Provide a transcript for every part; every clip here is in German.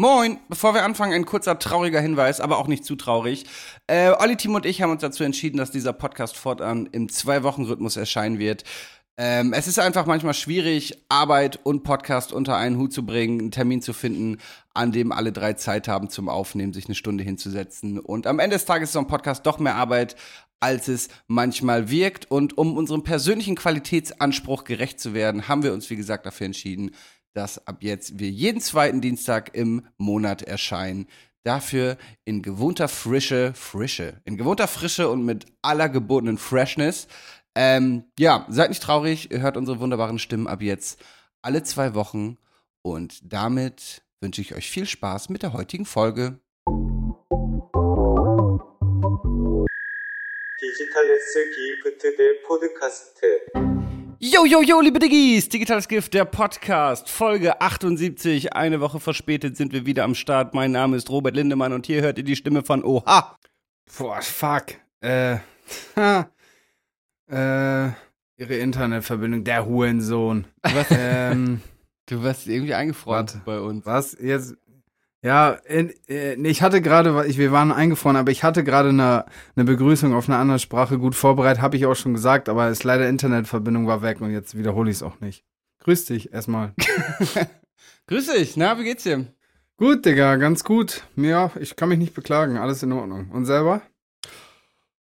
Moin! Bevor wir anfangen, ein kurzer trauriger Hinweis, aber auch nicht zu traurig. Äh, Olli, Tim und ich haben uns dazu entschieden, dass dieser Podcast fortan im Zwei-Wochen-Rhythmus erscheinen wird. Ähm, es ist einfach manchmal schwierig, Arbeit und Podcast unter einen Hut zu bringen, einen Termin zu finden, an dem alle drei Zeit haben zum Aufnehmen, sich eine Stunde hinzusetzen. Und am Ende des Tages ist so ein Podcast doch mehr Arbeit, als es manchmal wirkt. Und um unserem persönlichen Qualitätsanspruch gerecht zu werden, haben wir uns, wie gesagt, dafür entschieden, dass ab jetzt wir jeden zweiten Dienstag im Monat erscheinen. Dafür in gewohnter Frische, Frische, in gewohnter Frische und mit aller gebotenen Freshness. Ähm, ja, seid nicht traurig, ihr hört unsere wunderbaren Stimmen ab jetzt alle zwei Wochen. Und damit wünsche ich euch viel Spaß mit der heutigen Folge. 디지털레스 기프트 대 포드카스트 Yo, yo, yo, liebe Diggis! Digitales Gift, der Podcast, Folge 78. Eine Woche verspätet sind wir wieder am Start. Mein Name ist Robert Lindemann und hier hört ihr die Stimme von Oha. Boah, fuck. Äh, ha, äh, ihre Internetverbindung, der Hurensohn. Was? ähm, Du warst irgendwie eingefroren bei uns. was jetzt? Ja, äh, ich hatte gerade, ich, wir waren eingefroren, aber ich hatte gerade eine, eine Begrüßung auf einer anderen Sprache gut vorbereitet, habe ich auch schon gesagt, aber es leider Internetverbindung war weg und jetzt wiederhole ich es auch nicht. Grüß dich erstmal. Grüß dich, na, wie geht's dir? gut, Digga, ganz gut. Ja, ich kann mich nicht beklagen, alles in Ordnung. Und selber?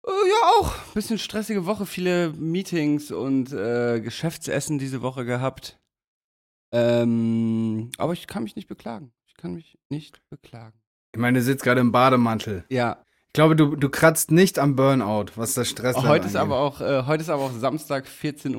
Äh, ja, auch. Bisschen stressige Woche, viele Meetings und äh, Geschäftsessen diese Woche gehabt. Ähm, aber ich kann mich nicht beklagen. Ich kann mich nicht beklagen. Ich meine, du sitzt gerade im Bademantel. Ja, Ich glaube, du, du kratzt nicht am Burnout, was das Stress heute ist aber auch, äh, heute ist aber auch Samstag 14.50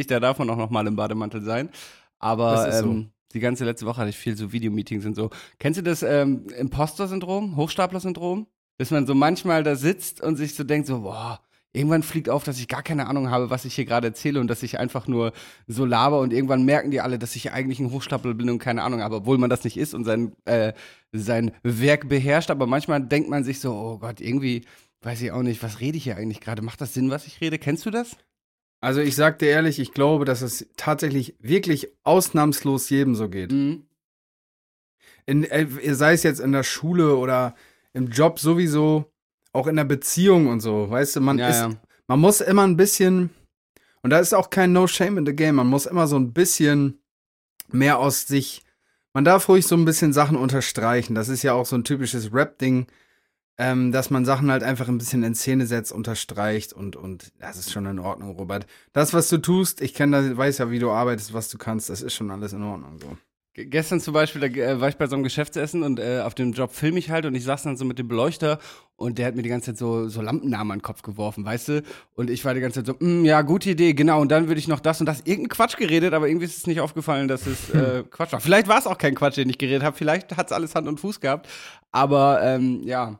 Uhr, da darf man auch noch mal im Bademantel sein. Aber ist so. ähm, die ganze letzte Woche hatte ich viel so Videomeetings und so. Kennst du das ähm, Imposter-Syndrom, Hochstapler-Syndrom? Dass man so manchmal da sitzt und sich so denkt, so, boah, irgendwann fliegt auf, dass ich gar keine Ahnung habe, was ich hier gerade erzähle und dass ich einfach nur so laber und irgendwann merken die alle, dass ich eigentlich ein Hochstapler bin und keine Ahnung habe, obwohl man das nicht ist und sein, äh, sein Werk beherrscht. Aber manchmal denkt man sich so, oh Gott, irgendwie weiß ich auch nicht, was rede ich hier eigentlich gerade? Macht das Sinn, was ich rede? Kennst du das? Also ich sag dir ehrlich, ich glaube, dass es tatsächlich wirklich ausnahmslos jedem so geht. Mhm. In, äh, sei es jetzt in der Schule oder im Job sowieso, auch in der Beziehung und so, weißt du, man Ja, ist, ja. man muss immer ein bisschen, und da ist auch kein No Shame in the Game, man muss immer so ein bisschen mehr aus sich, man darf ruhig so ein bisschen Sachen unterstreichen. Das ist ja auch so ein typisches Rap-Ding, ähm, dass man Sachen halt einfach ein bisschen in Szene setzt, unterstreicht und, und das ist schon in Ordnung, Robert. Das, was du tust, ich kenne, weiß ja, wie du arbeitest, was du kannst, das ist schon alles in Ordnung so. Ge- Gestern zum Beispiel, da äh, war ich bei so einem Geschäftsessen und äh, auf dem Job filme ich halt und ich saß dann so mit dem Beleuchter und der hat mir die ganze Zeit so, so Lampennamen an den Kopf geworfen, weißt du? Und ich war die ganze Zeit so, "Mm, ja, gute Idee, genau. Und dann würde ich noch das und das, irgendein Quatsch geredet, aber irgendwie ist es nicht aufgefallen, dass es äh, Quatsch war. Vielleicht war es auch kein Quatsch, den ich geredet habe, vielleicht hat es alles Hand und Fuß gehabt, aber ähm, ja.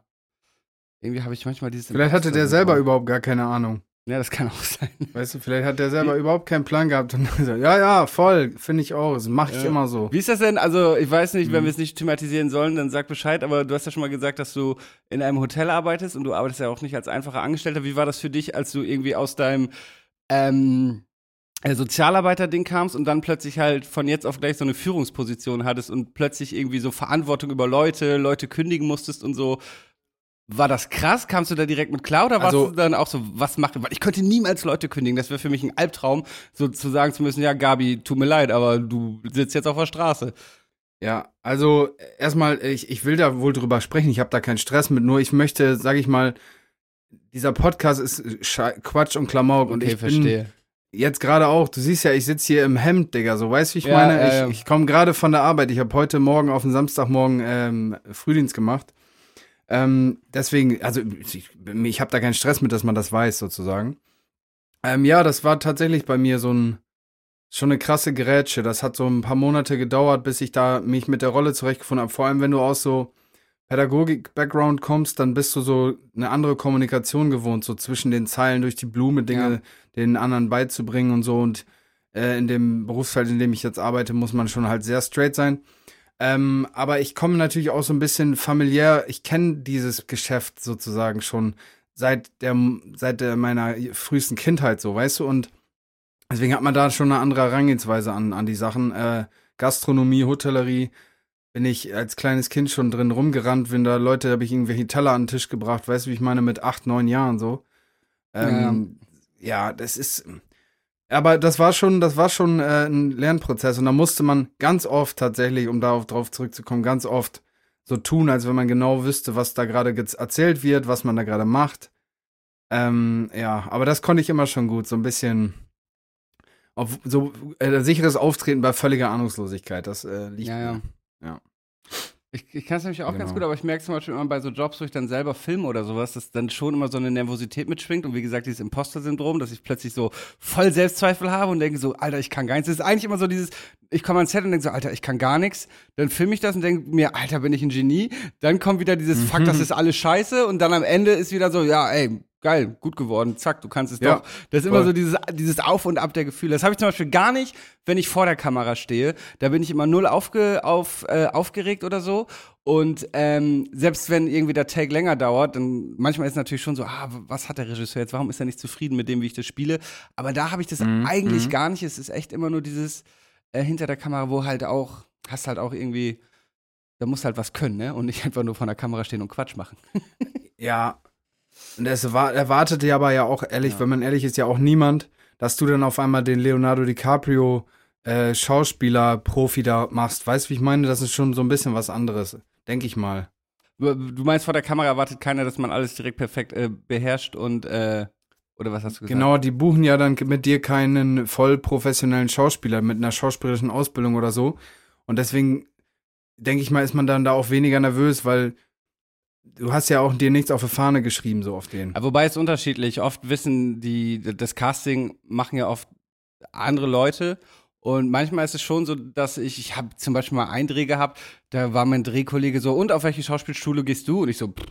Irgendwie habe ich manchmal dieses. Vielleicht hatte der selber überhaupt gar keine Ahnung. Ja, das kann auch sein. Weißt du, vielleicht hat der selber überhaupt keinen Plan gehabt und gesagt, ja, ja, voll, finde ich auch, das mache ich Ja. immer so. Wie ist das denn? Also, ich weiß nicht, wenn Mhm. wir es nicht thematisieren sollen, dann sag Bescheid, aber du hast ja schon mal gesagt, dass du in einem Hotel arbeitest und du arbeitest ja auch nicht als einfacher Angestellter. Wie war das für dich, als du irgendwie aus deinem ähm, äh, Sozialarbeiter-Ding kamst und dann plötzlich halt von jetzt auf gleich so eine Führungsposition hattest und plötzlich irgendwie so Verantwortung über Leute, Leute kündigen musstest und so. War das krass? Kamst du da direkt mit klar oder warst Also- du dann auch so, was macht Weil ich könnte niemals Leute kündigen. Das wäre für mich ein Albtraum, so zu sagen zu müssen, ja, Gabi, tut mir leid, aber du sitzt jetzt auf der Straße. Ja, also erstmal, ich, ich will da wohl drüber sprechen, ich habe da keinen Stress mit, nur ich möchte, sag ich mal, dieser Podcast ist Quatsch und Klamauk und ich bin jetzt gerade auch, du siehst ja, ich sitze hier im Hemd, Digga, so weißt du, wie ich Ja, meine? ja, ja. Ich, ich komme gerade von der Arbeit, ich habe heute Morgen auf den Samstagmorgen ähm, Frühdienst gemacht. Ähm, deswegen, also ich, ich habe da keinen Stress mit, dass man das weiß, sozusagen. Ähm, ja, das war tatsächlich bei mir so ein, schon eine krasse Gerätsche. Das hat so ein paar Monate gedauert, bis ich da mich mit der Rolle zurechtgefunden habe. Vor allem, wenn du aus so Pädagogik-Background kommst, dann bist du so eine andere Kommunikation gewohnt, so zwischen den Zeilen durch die Blume Dinge Ja. den anderen beizubringen und so. Und äh, in dem Berufsfeld, in dem ich jetzt arbeite, muss man schon halt sehr straight sein. Ähm, aber ich komme natürlich auch so ein bisschen familiär. Ich kenne dieses Geschäft sozusagen schon seit der seit der, meiner frühesten Kindheit so, weißt du? Und deswegen hat man da schon eine andere Herangehensweise an an die Sachen. Äh, Gastronomie, Hotellerie. bin ich als kleines Kind schon drin rumgerannt, wenn da Leute, habe ich irgendwelche Teller an den Tisch gebracht, weißt du, wie ich meine, mit acht, neun Jahren so. Ähm, ja. ja, das ist. Aber das war schon, das war schon äh, ein Lernprozess und da musste man ganz oft tatsächlich, um darauf drauf zurückzukommen, ganz oft so tun, als wenn man genau wüsste, was da gerade erzählt wird, was man da gerade macht. Ähm, ja, aber das konnte ich immer schon gut, so ein bisschen auf so äh, sicheres Auftreten bei völliger Ahnungslosigkeit. Das äh, liegt Ja, ja. mir. Ja. Ich, ich kann es nämlich auch ganz Genau. gut, aber ich merke zum Beispiel immer bei so Jobs, wo ich dann selber filme oder sowas, dass dann schon immer so eine Nervosität mitschwingt und wie gesagt, dieses Imposter-Syndrom, dass ich plötzlich so voll Selbstzweifel habe und denke so, Alter, ich kann gar nichts. Das ist eigentlich immer so dieses, ich komme ans Set und denke so, Alter, ich kann gar nichts. Dann filme ich das und denke mir, Alter, bin ich ein Genie. Dann kommt wieder dieses, fuck, Mhm. das ist alles scheiße und dann am Ende ist wieder so, ja, ey, geil, gut geworden, zack, du kannst es Ja, doch. Das ist immer so dieses, dieses Auf und Ab der Gefühle. Das habe ich zum Beispiel gar nicht, wenn ich vor der Kamera stehe. Da bin ich immer null aufge, auf, äh, aufgeregt oder so. Und ähm, selbst wenn irgendwie der Take länger dauert, dann manchmal ist es natürlich schon so, ah, was hat der Regisseur jetzt? Warum ist er nicht zufrieden mit dem, wie ich das spiele? Aber da habe ich das Mhm, eigentlich mhm. gar nicht. Es ist echt immer nur dieses äh, hinter der Kamera, wo halt auch, hast halt auch irgendwie, da musst halt was können, ne? Und nicht einfach nur vor der Kamera stehen und Quatsch machen. Ja. Und es war, erwartet ja aber ja auch ehrlich, Ja. wenn man ehrlich ist, ja auch niemand, dass du dann auf einmal den Leonardo DiCaprio äh, Schauspieler-Profi da machst. Weißt du, wie ich meine? Das ist schon so ein bisschen was anderes, denke ich mal. Du du meinst, vor der Kamera erwartet keiner, dass man alles direkt perfekt äh, beherrscht und, äh, oder was hast du gesagt? Genau, die buchen ja dann mit dir keinen voll professionellen Schauspieler mit einer schauspielerischen Ausbildung oder so. Und deswegen denke ich mal, ist man dann da auch weniger nervös, weil du hast ja auch dir nichts auf die Fahne geschrieben, so auf den. Wobei es unterschiedlich. Oft wissen die, das Casting machen ja oft andere Leute. Und manchmal ist es schon so, dass ich, ich habe zum Beispiel mal einen Dreh gehabt, da war mein Drehkollege so, und auf welche Schauspielschule gehst du? Und ich so, pff,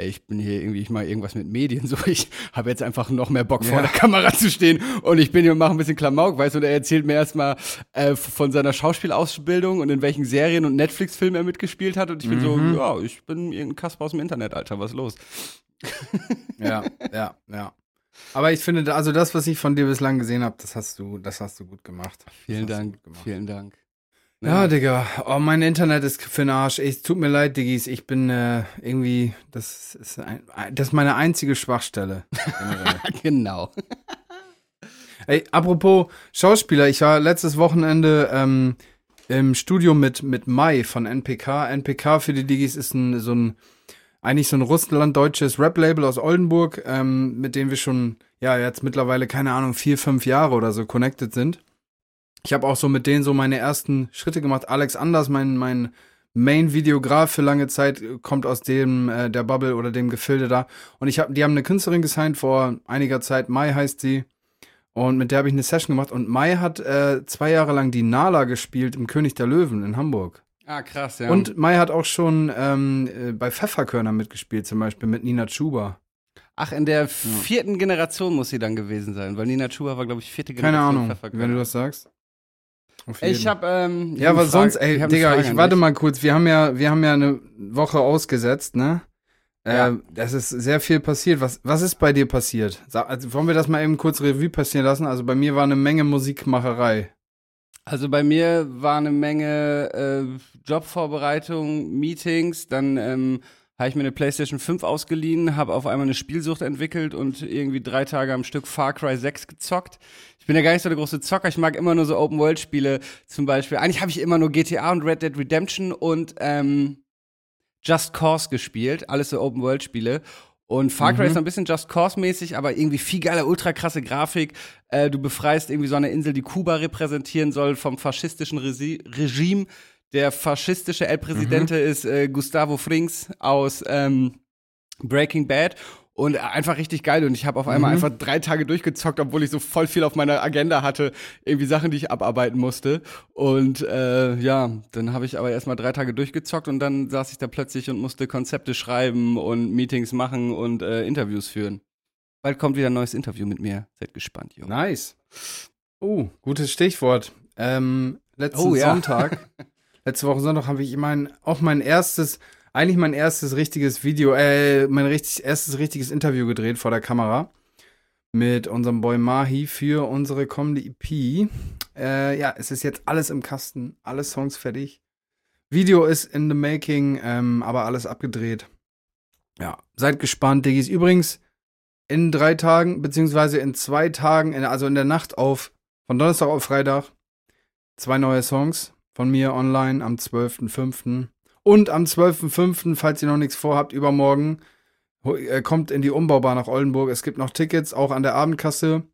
ey, ich bin hier irgendwie, ich mache irgendwas mit Medien, so, ich habe jetzt einfach noch mehr Bock vor Ja. der Kamera zu stehen und ich bin hier und mache ein bisschen Klamauk, weißt du, und er erzählt mir erstmal äh, von seiner Schauspielausbildung und in welchen Serien und Netflix-Filmen er mitgespielt hat und ich bin Mhm. so, ja, ich bin irgendein Kasper aus dem Internet, Alter, was ist los? Ja, ja, ja. Aber ich finde, also das, was ich von dir bislang gesehen habe, das hast du, das hast du gut gemacht. Vielen Dank, gemacht. vielen Dank. Ja, Digga. Oh, mein Internet ist für den Arsch. Es tut mir leid, Diggis. Ich bin äh, irgendwie, das ist, ein, das ist meine einzige Schwachstelle. genau. Ey, apropos Schauspieler, ich war letztes Wochenende ähm, im Studio mit, mit Mai von NPK. NPK für die Digis ist ein, so ein, eigentlich so ein russlanddeutsches Rap-Label aus Oldenburg, ähm, mit dem wir schon, ja, jetzt mittlerweile, keine Ahnung, vier, fünf Jahre oder so connected sind. Ich habe auch so mit denen so meine ersten Schritte gemacht. Alex Anders, mein, mein Main-Videograf für lange Zeit, kommt aus dem, äh, der Bubble oder dem Gefilde da. Und ich hab, die haben eine Künstlerin gesigned vor einiger Zeit. Mai heißt sie. Und mit der habe ich eine Session gemacht. Und Mai hat äh, zwei Jahre lang die Nala gespielt im König der Löwen in Hamburg. Ah, krass, ja. Und Mai hat auch schon ähm, äh, bei Pfefferkörner mitgespielt, zum Beispiel mit Nina Chuba. Ach, in der vierten Generation muss sie dann gewesen sein, weil Nina Chuba war, glaube ich, vierte Keine Generation Ahnung, Pfefferkörner. wenn du das sagst. Auf Ich jeden. habe ähm, ich Ja, hab aber sonst, Frage- ey, ich hab eine Digga, ich warte mal kurz. Wir haben ja, wir haben ja eine Woche ausgesetzt, ne? Ja. Äh, das ist sehr viel passiert. Was, was ist bei dir passiert? Also, wollen wir das mal eben kurz Revue passieren lassen? Also bei mir war eine Menge Musikmacherei. Also bei mir war eine Menge äh, Jobvorbereitung, Meetings, dann ähm, habe ich mir eine PlayStation 5 ausgeliehen, habe auf einmal eine Spielsucht entwickelt und irgendwie drei Tage am Stück Far Cry 6 gezockt. Ich bin ja gar nicht so der große Zocker, ich mag immer nur so Open-World-Spiele zum Beispiel. Eigentlich habe ich immer nur GTA und Red Dead Redemption und ähm, Just Cause gespielt, alles so Open-World-Spiele. Und Far Cry ist ein bisschen Just Cause-mäßig, aber irgendwie viel geiler, ultra krasse Grafik. Äh, du befreist irgendwie so eine Insel, die Kuba repräsentieren soll vom faschistischen Resi Regime. Der faschistische El Presidente ist äh, Gustavo Frings aus ähm, Breaking Bad. Und einfach richtig geil. Und ich habe auf einmal einfach drei Tage durchgezockt, obwohl ich so voll viel auf meiner Agenda hatte. Irgendwie Sachen, die ich abarbeiten musste. Und äh, ja, dann habe ich aber erstmal drei Tage durchgezockt und dann saß ich da plötzlich und musste Konzepte schreiben und Meetings machen und äh, Interviews führen. Bald kommt wieder ein neues Interview mit mir. Seid gespannt, Junge. Nice. Oh, gutes Stichwort. Ähm, letzten Oh, ja. Sonntag, letzte Woche Sonntag habe ich mein, auch mein erstes, eigentlich mein erstes richtiges Video, äh, mein richtig, erstes richtiges Interview gedreht vor der Kamera mit unserem Boy Mahi für unsere kommende EP. Äh, ja, es ist jetzt alles im Kasten, alle Songs fertig. Video ist in the making, ähm, aber alles abgedreht. Ja, seid gespannt, Diggis. Übrigens, in drei Tagen, beziehungsweise in zwei Tagen, in, also in der Nacht auf, von Donnerstag auf Freitag, zwei neue Songs von mir online am 12.05. Und am 12.05., falls ihr noch nichts vorhabt, übermorgen, äh, kommt in die Umbaubar nach Oldenburg. Es gibt noch Tickets, auch an der Abendkasse.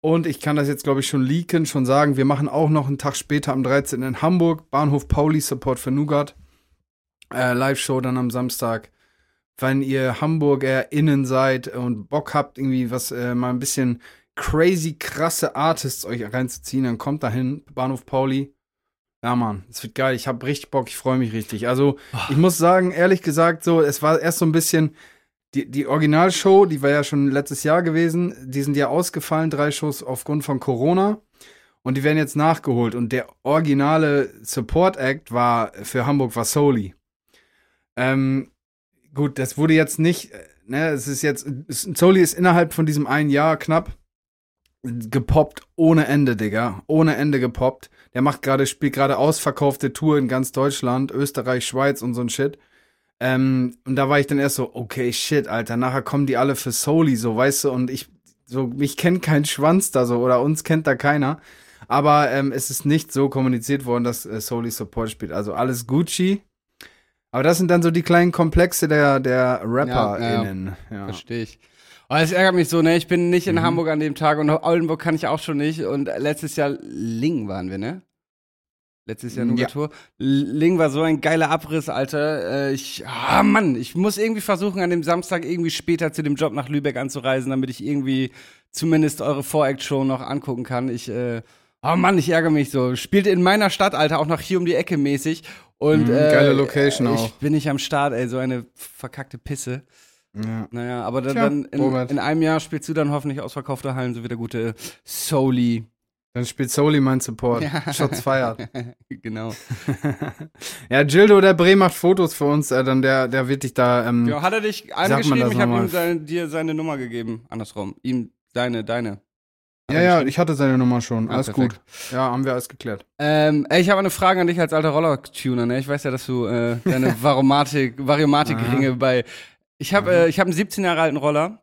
Und ich kann das jetzt, glaube ich, schon leaken, schon sagen, wir machen auch noch einen Tag später am 13. in Hamburg, Bahnhof Pauli, Support für Nougat. Äh, Live-Show dann am Samstag. Wenn ihr HamburgerInnen seid und Bock habt, irgendwie was, äh, mal ein bisschen crazy krasse Artists euch reinzuziehen, dann kommt dahin, Bahnhof Pauli. Ja, Mann, es wird geil. Ich habe richtig Bock, ich freue mich richtig. Also, ich muss sagen, ehrlich gesagt, so, es war erst so ein bisschen, die, die Originalshow, die war ja schon letztes Jahr gewesen, die sind ja ausgefallen, drei Shows aufgrund von Corona. Und die werden jetzt nachgeholt. Und der originale Support Act war für Hamburg war Soli. Ähm, gut, das wurde jetzt nicht, äh, ne, es ist jetzt, Soli ist innerhalb von diesem einen Jahr knapp gepoppt ohne Ende, Digga. Ohne Ende gepoppt. Der macht gerade, spielt gerade ausverkaufte Tour in ganz Deutschland, Österreich, Schweiz und so ein Shit. Ähm, und da war ich dann erst so, okay, shit, Alter, nachher kommen die alle für Soli, so, weißt du, und ich, so, mich kennt kein Schwanz da so, oder uns kennt da keiner. Aber ähm, es ist nicht so kommuniziert worden, dass äh, Soli Support spielt. Also alles Gucci. Aber das sind dann so die kleinen Komplexe der, der RapperInnen. Ja, Verstehe ich. Aber es ärgert mich so, ne? Ich bin nicht in Mhm. Hamburg an dem Tag und Oldenburg kann ich auch schon nicht. Und letztes Jahr Ling waren wir, ne? Letztes Jahr Ja. Nugatur. Ling war so ein geiler Abriss, Alter. Äh, ich, ah Mann, ich muss irgendwie versuchen, an dem Samstag irgendwie später zu dem Job nach Lübeck anzureisen, damit ich irgendwie zumindest eure Voract-Show noch angucken kann. Ich, äh, oh Mann, ich ärgere mich so. Spielte in meiner Stadt, Alter, auch noch hier um die Ecke mäßig. Und, Mhm, äh, geile Location ich auch. bin nicht am Start, ey, so eine verkackte Pisse. Ja. Naja, aber dann, Tja, dann in, in einem Jahr spielst du dann hoffentlich ausverkaufte Hallen, so wie der gute Soli. Dann spielt Soli mein Support. Ja. Shots feiert. genau. ja, Gildo der Bre macht Fotos für uns, äh, dann der, der wird dich da. Ähm, Ja, hat er dich angeschrieben? Ich habe ihm seine, dir seine Nummer gegeben. Andersrum. Ihm deine, deine. Ja, ja, ich hatte seine Nummer schon. Ah, Alles perfekt. gut. Ja, haben wir alles geklärt. Ähm, ey, ich habe eine Frage an dich als alter Roller-Tuner, ne? Ich weiß ja, dass du äh, deine Variomatik-Ringe bei. Ich habe äh, ich hab einen 17 Jahre alten Roller.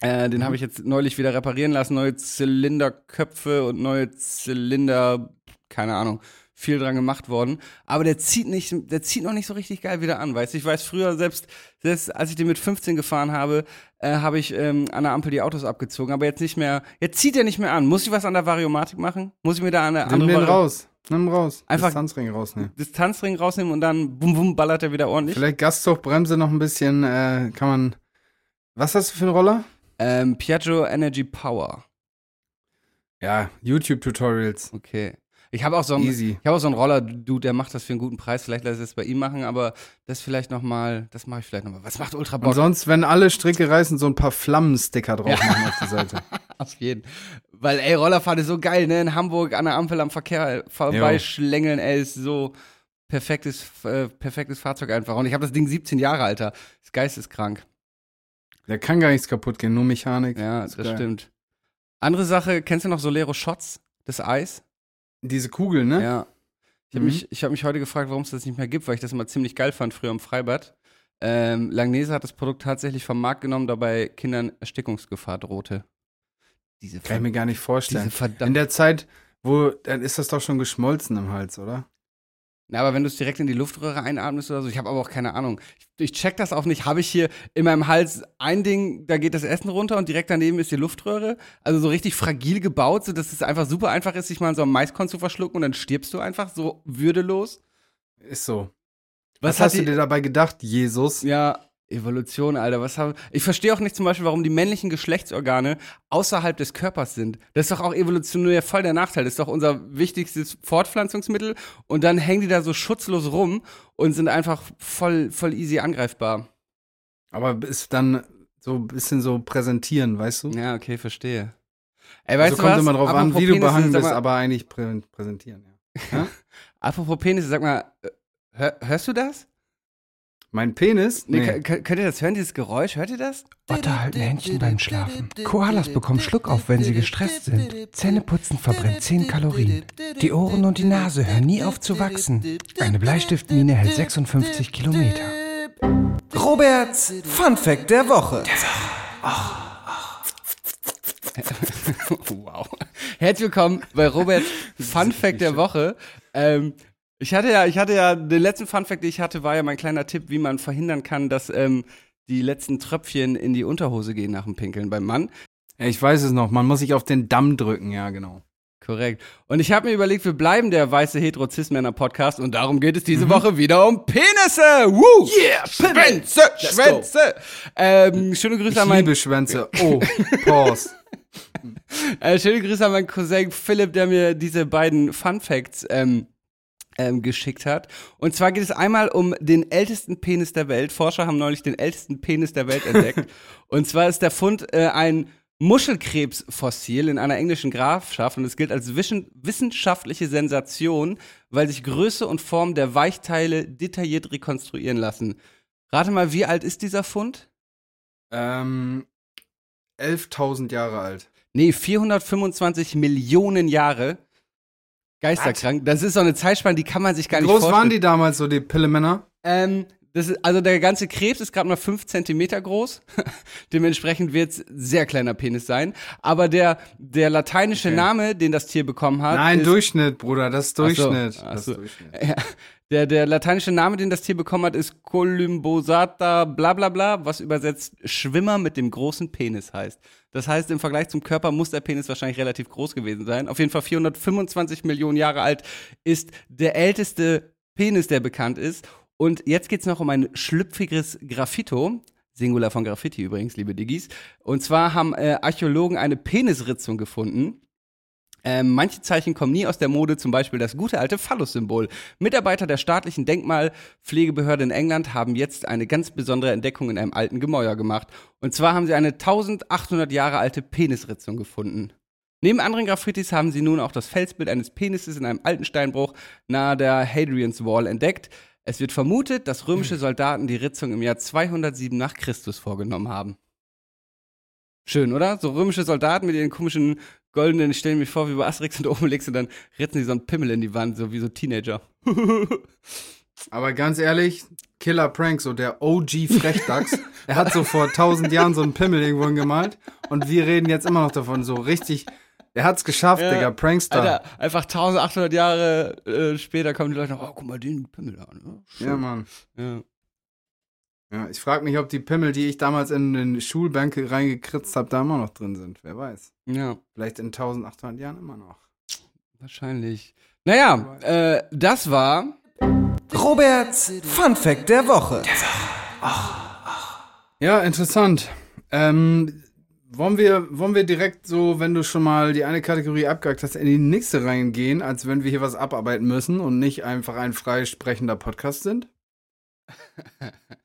Äh, den habe ich jetzt neulich wieder reparieren lassen. Neue Zylinderköpfe und neue Zylinder, keine Ahnung, viel dran gemacht worden. Aber der zieht nicht, der zieht noch nicht so richtig geil wieder an, weißt du? Ich weiß früher, selbst, selbst als ich den mit 15 gefahren habe, äh, habe ich ähm, an der Ampel die Autos abgezogen. Aber jetzt nicht mehr, jetzt zieht er nicht mehr an. Muss ich was an der Variomatik machen? Muss ich mir da eine Nimm andere den Vari- raus. Nimm raus. Einfach- Distanzring rausnehmen. Distanzring rausnehmen und dann bum bum ballert er wieder ordentlich. Vielleicht Gastzug, Bremse noch ein bisschen, äh, kann man. Was hast du für einen Roller? Ähm, Piaggio Energy Power. Ja, YouTube-Tutorials. Okay. Ich habe auch so einen, ich habe auch so einen Roller, du, der macht das für einen guten Preis. Vielleicht lasse ich es bei ihm machen, aber das vielleicht noch mal, das mache ich vielleicht noch mal. Was macht Ultra Und Bock? sonst, wenn alle Stricke reißen, so ein paar Flammensticker drauf machen auf die Seite. Auf jeden. Weil, ey, Rollerfahrt ist so geil, ne? In Hamburg an der Ampel am Verkehr vorbeischlängeln, ey, ist so perfektes, äh, perfektes Fahrzeug einfach. Und ich habe das Ding 17 Jahre, Alter. Ist geisteskrank. Da kann gar nichts kaputt gehen, nur Mechanik. Ja, das geil. stimmt. Andere Sache, kennst du noch Solero Shots? Das Eis? Diese Kugel, ne? Ja. Ich habe Mhm. mich, ich hab mich heute gefragt, warum es das nicht mehr gibt, weil ich das immer ziemlich geil fand früher im Freibad. Ähm, Langnese hat das Produkt tatsächlich vom Markt genommen, dabei Kindern Erstickungsgefahr drohte. Diese, Kann ich mir gar nicht vorstellen. In der Zeit, wo, dann ist das doch schon geschmolzen im Hals, oder? Na, aber wenn du es direkt in die Luftröhre einatmest oder so, ich habe aber auch keine Ahnung. Ich, ich check das auch nicht. Habe ich hier in meinem Hals ein Ding, da geht das Essen runter und direkt daneben ist die Luftröhre. Also so richtig fragil gebaut, so dass es einfach super einfach ist, sich mal in so einem Maiskorn zu verschlucken und dann stirbst du einfach so würdelos. Ist so. Was, Was, hast du dir dabei gedacht, Jesus? Ja, Evolution, Alter. Was hab, ich verstehe auch nicht zum Beispiel, warum die männlichen Geschlechtsorgane außerhalb des Körpers sind. Das ist doch auch evolutionär voll der Nachteil. Das ist doch unser wichtigstes Fortpflanzungsmittel. Und dann hängen die da so schutzlos rum und sind einfach voll, voll easy angreifbar. Aber ist dann so ein bisschen so präsentieren, weißt du? Ja, okay, verstehe. Ey, weißt so du kommt was? immer drauf an, Apropos wie du behangen sag bist, aber eigentlich prä präsentieren, ja. Apropos Penis, sag mal, äh, hör, hörst du das? Mein Penis? Nee, k- Könnt ihr das hören, dieses Geräusch? Hört ihr das? Otter halten Händchen beim Schlafen. Koalas bekommen Schluck auf, wenn sie gestresst sind. Zähneputzen verbrennt 10 Kalorien. Die Ohren und die Nase hören nie auf zu wachsen. Eine Bleistiftmine hält 56 Kilometer. Roberts Fun Fact der Woche. wow. Herzlich willkommen bei Roberts Fun Fact der Woche. Ähm, ich hatte ja, ich hatte ja, den letzten Fun Fact, den ich hatte, war ja mein kleiner Tipp, wie man verhindern kann, dass ähm, die letzten Tröpfchen in die Unterhose gehen nach dem Pinkeln beim Mann. Ja, ich weiß es noch. Man muss sich auf den Damm drücken, ja, genau. Korrekt. Und ich habe mir überlegt, wir bleiben der weiße hetero cis männer podcast und darum geht es diese Woche wieder um Penisse. Woo! Yeah, Schwänze, Let's. Schwänze. Ähm, schöne Grüße Ich an meinen liebe Schwänze. Oh, Pause. Äh, schöne Grüße an meinen Cousin Philipp, der mir diese beiden Fun Facts ähm, ähm, geschickt hat. Und zwar geht es einmal um den ältesten Penis der Welt. Forscher haben neulich den ältesten Penis der Welt entdeckt. und zwar ist der Fund äh, ein Muschelkrebsfossil in einer englischen Grafschaft und es gilt als wissenschaftliche Sensation, weil sich Größe und Form der Weichteile detailliert rekonstruieren lassen. Rate mal, wie alt ist dieser Fund? ähm, 11.000 Jahre alt. Nee, 425 Millionen Jahre. Geisterkrank. Das ist so eine Zeitspanne, die kann man sich gar Wie nicht groß vorstellen. waren die damals, so die Pillemänner? Ähm, das ist, also der ganze Krebs ist gerade mal 5 Zentimeter groß. Dementsprechend wird es sehr kleiner Penis sein. Aber der, der lateinische Okay. Name, den das Tier bekommen hat. Nein, ist, Durchschnitt, Bruder, das ist Ach so, Durchschnitt. ach Das ist so. Durchschnitt. Ja, der, der lateinische Name, den das Tier bekommen hat, ist Colymbosata bla bla bla, was übersetzt Schwimmer mit dem großen Penis heißt. Das heißt, im Vergleich zum Körper muss der Penis wahrscheinlich relativ groß gewesen sein. Auf jeden Fall 425 Millionen Jahre alt ist der älteste Penis, der bekannt ist. Und jetzt geht's noch um ein schlüpfiges Graffito. Singular von Graffiti übrigens, liebe Diggis. Und zwar haben äh, Archäologen eine Penisritzung gefunden. Ähm, manche Zeichen kommen nie aus der Mode, zum Beispiel das gute alte Phallus-Symbol. Mitarbeiter der staatlichen Denkmalpflegebehörde in England haben jetzt eine ganz besondere Entdeckung in einem alten Gemäuer gemacht. Und zwar haben sie eine 1800 Jahre alte Penisritzung gefunden. Neben anderen Graffitis haben sie nun auch das Felsbild eines Penises in einem alten Steinbruch nahe der Hadrian's Wall entdeckt. Es wird vermutet, dass römische Soldaten die Ritzung im Jahr 207 nach Christus vorgenommen haben. Schön, oder? So römische Soldaten mit ihren komischen goldenen, ich stelle mir vor, wie bei Asterix und Obelix und dann ritzen sie so einen Pimmel in die Wand, so wie so Teenager. Aber ganz ehrlich, Killer Prank, so der OG Frechdachs, er hat so vor 1000 Jahren so einen Pimmel irgendwo gemalt und wir reden jetzt immer noch davon, so richtig, er hat's geschafft, Ja. Digga, Prankster. Alter, einfach 1800 Jahre äh, später kommen die Leute noch, oh, guck mal den Pimmel an. Ne? Ja, Mann. Ja. Ja, ich frage mich, ob die Pimmel, die ich damals in den Schulbänke reingekritzt habe, da immer noch drin sind. Wer weiß. ja. Vielleicht in 1800 Jahren immer noch. Wahrscheinlich. Naja, äh, das war Roberts Fun Fact der Woche. Ja, interessant. Ähm, wollen wir, wollen wir direkt so, wenn du schon mal die eine Kategorie abgehakt hast, in die nächste reingehen, als wenn wir hier was abarbeiten müssen und nicht einfach ein freisprechender Podcast sind?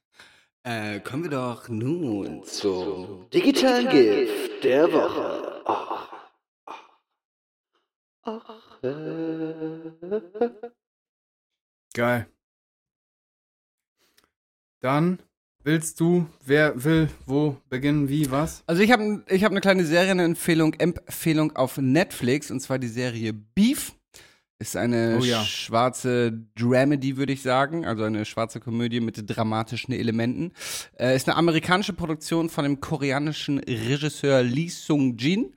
Äh, kommen wir doch nun zum Digitalen Gift der Woche. Geil. Dann willst du, wer will, wo beginnen, wie, was? Also ich habe ich hab eine kleine Serienempfehlung Empfehlung auf Netflix und zwar die Serie Beef. Ist eine Oh ja. schwarze Dramedy, würde ich sagen, also eine schwarze Komödie mit dramatischen Elementen. Äh, ist eine amerikanische Produktion von dem koreanischen Regisseur Lee Sung-jin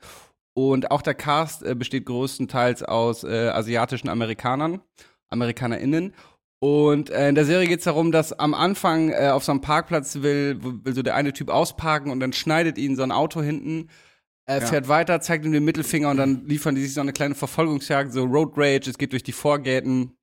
und auch der Cast äh, besteht größtenteils aus äh, asiatischen Amerikanern, AmerikanerInnen. Und äh, in der Serie geht es darum, dass am Anfang äh, auf so einem Parkplatz will, will so der eine Typ ausparken und dann schneidet ihn so ein Auto hinten. Er Ja. fährt weiter, zeigt ihm den Mittelfinger und dann liefern die sich so eine kleine Verfolgungsjagd, so Road Rage. Es geht durch die Vorgärten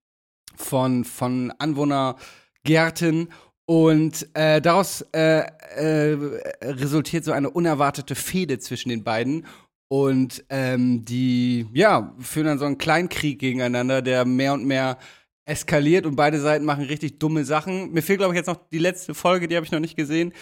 von, von Anwohnergärten und äh, daraus äh, äh, resultiert so eine unerwartete Fehde zwischen den beiden. Und ähm, die, ja, führen dann so einen Kleinkrieg gegeneinander, der mehr und mehr eskaliert und beide Seiten machen richtig dumme Sachen. Mir fehlt, glaube ich, jetzt noch die letzte Folge, die habe ich noch nicht gesehen.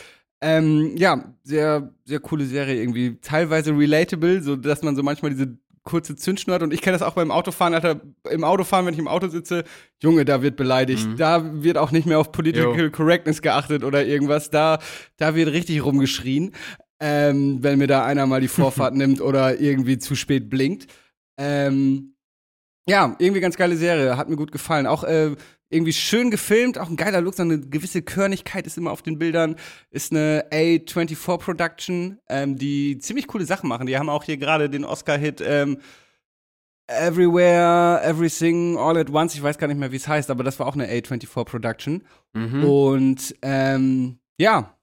Ähm, ja, sehr, sehr coole Serie irgendwie. Teilweise relatable, so dass man so manchmal diese kurze Zündschnur hat. Und ich kenne das auch beim Autofahren, Alter. Im Autofahren, wenn ich im Auto sitze, Junge, da wird beleidigt. Da wird auch nicht mehr auf Political Jo. Correctness geachtet oder irgendwas. Da, da wird richtig rumgeschrien, ähm, wenn mir da einer mal die Vorfahrt nimmt oder irgendwie zu spät blinkt. Ähm, ja, irgendwie ganz geile Serie, hat mir gut gefallen. Auch äh, irgendwie schön gefilmt, auch ein geiler Look, so eine gewisse Körnigkeit ist immer auf den Bildern. Ist eine A24 Production, ähm, die ziemlich coole Sachen machen. Die haben auch hier gerade den Oscar-Hit ähm, Everywhere, Everything, All at Once. Ich weiß gar nicht mehr, wie es heißt, aber das war auch eine A24 Production. Mhm. Und ähm, ja,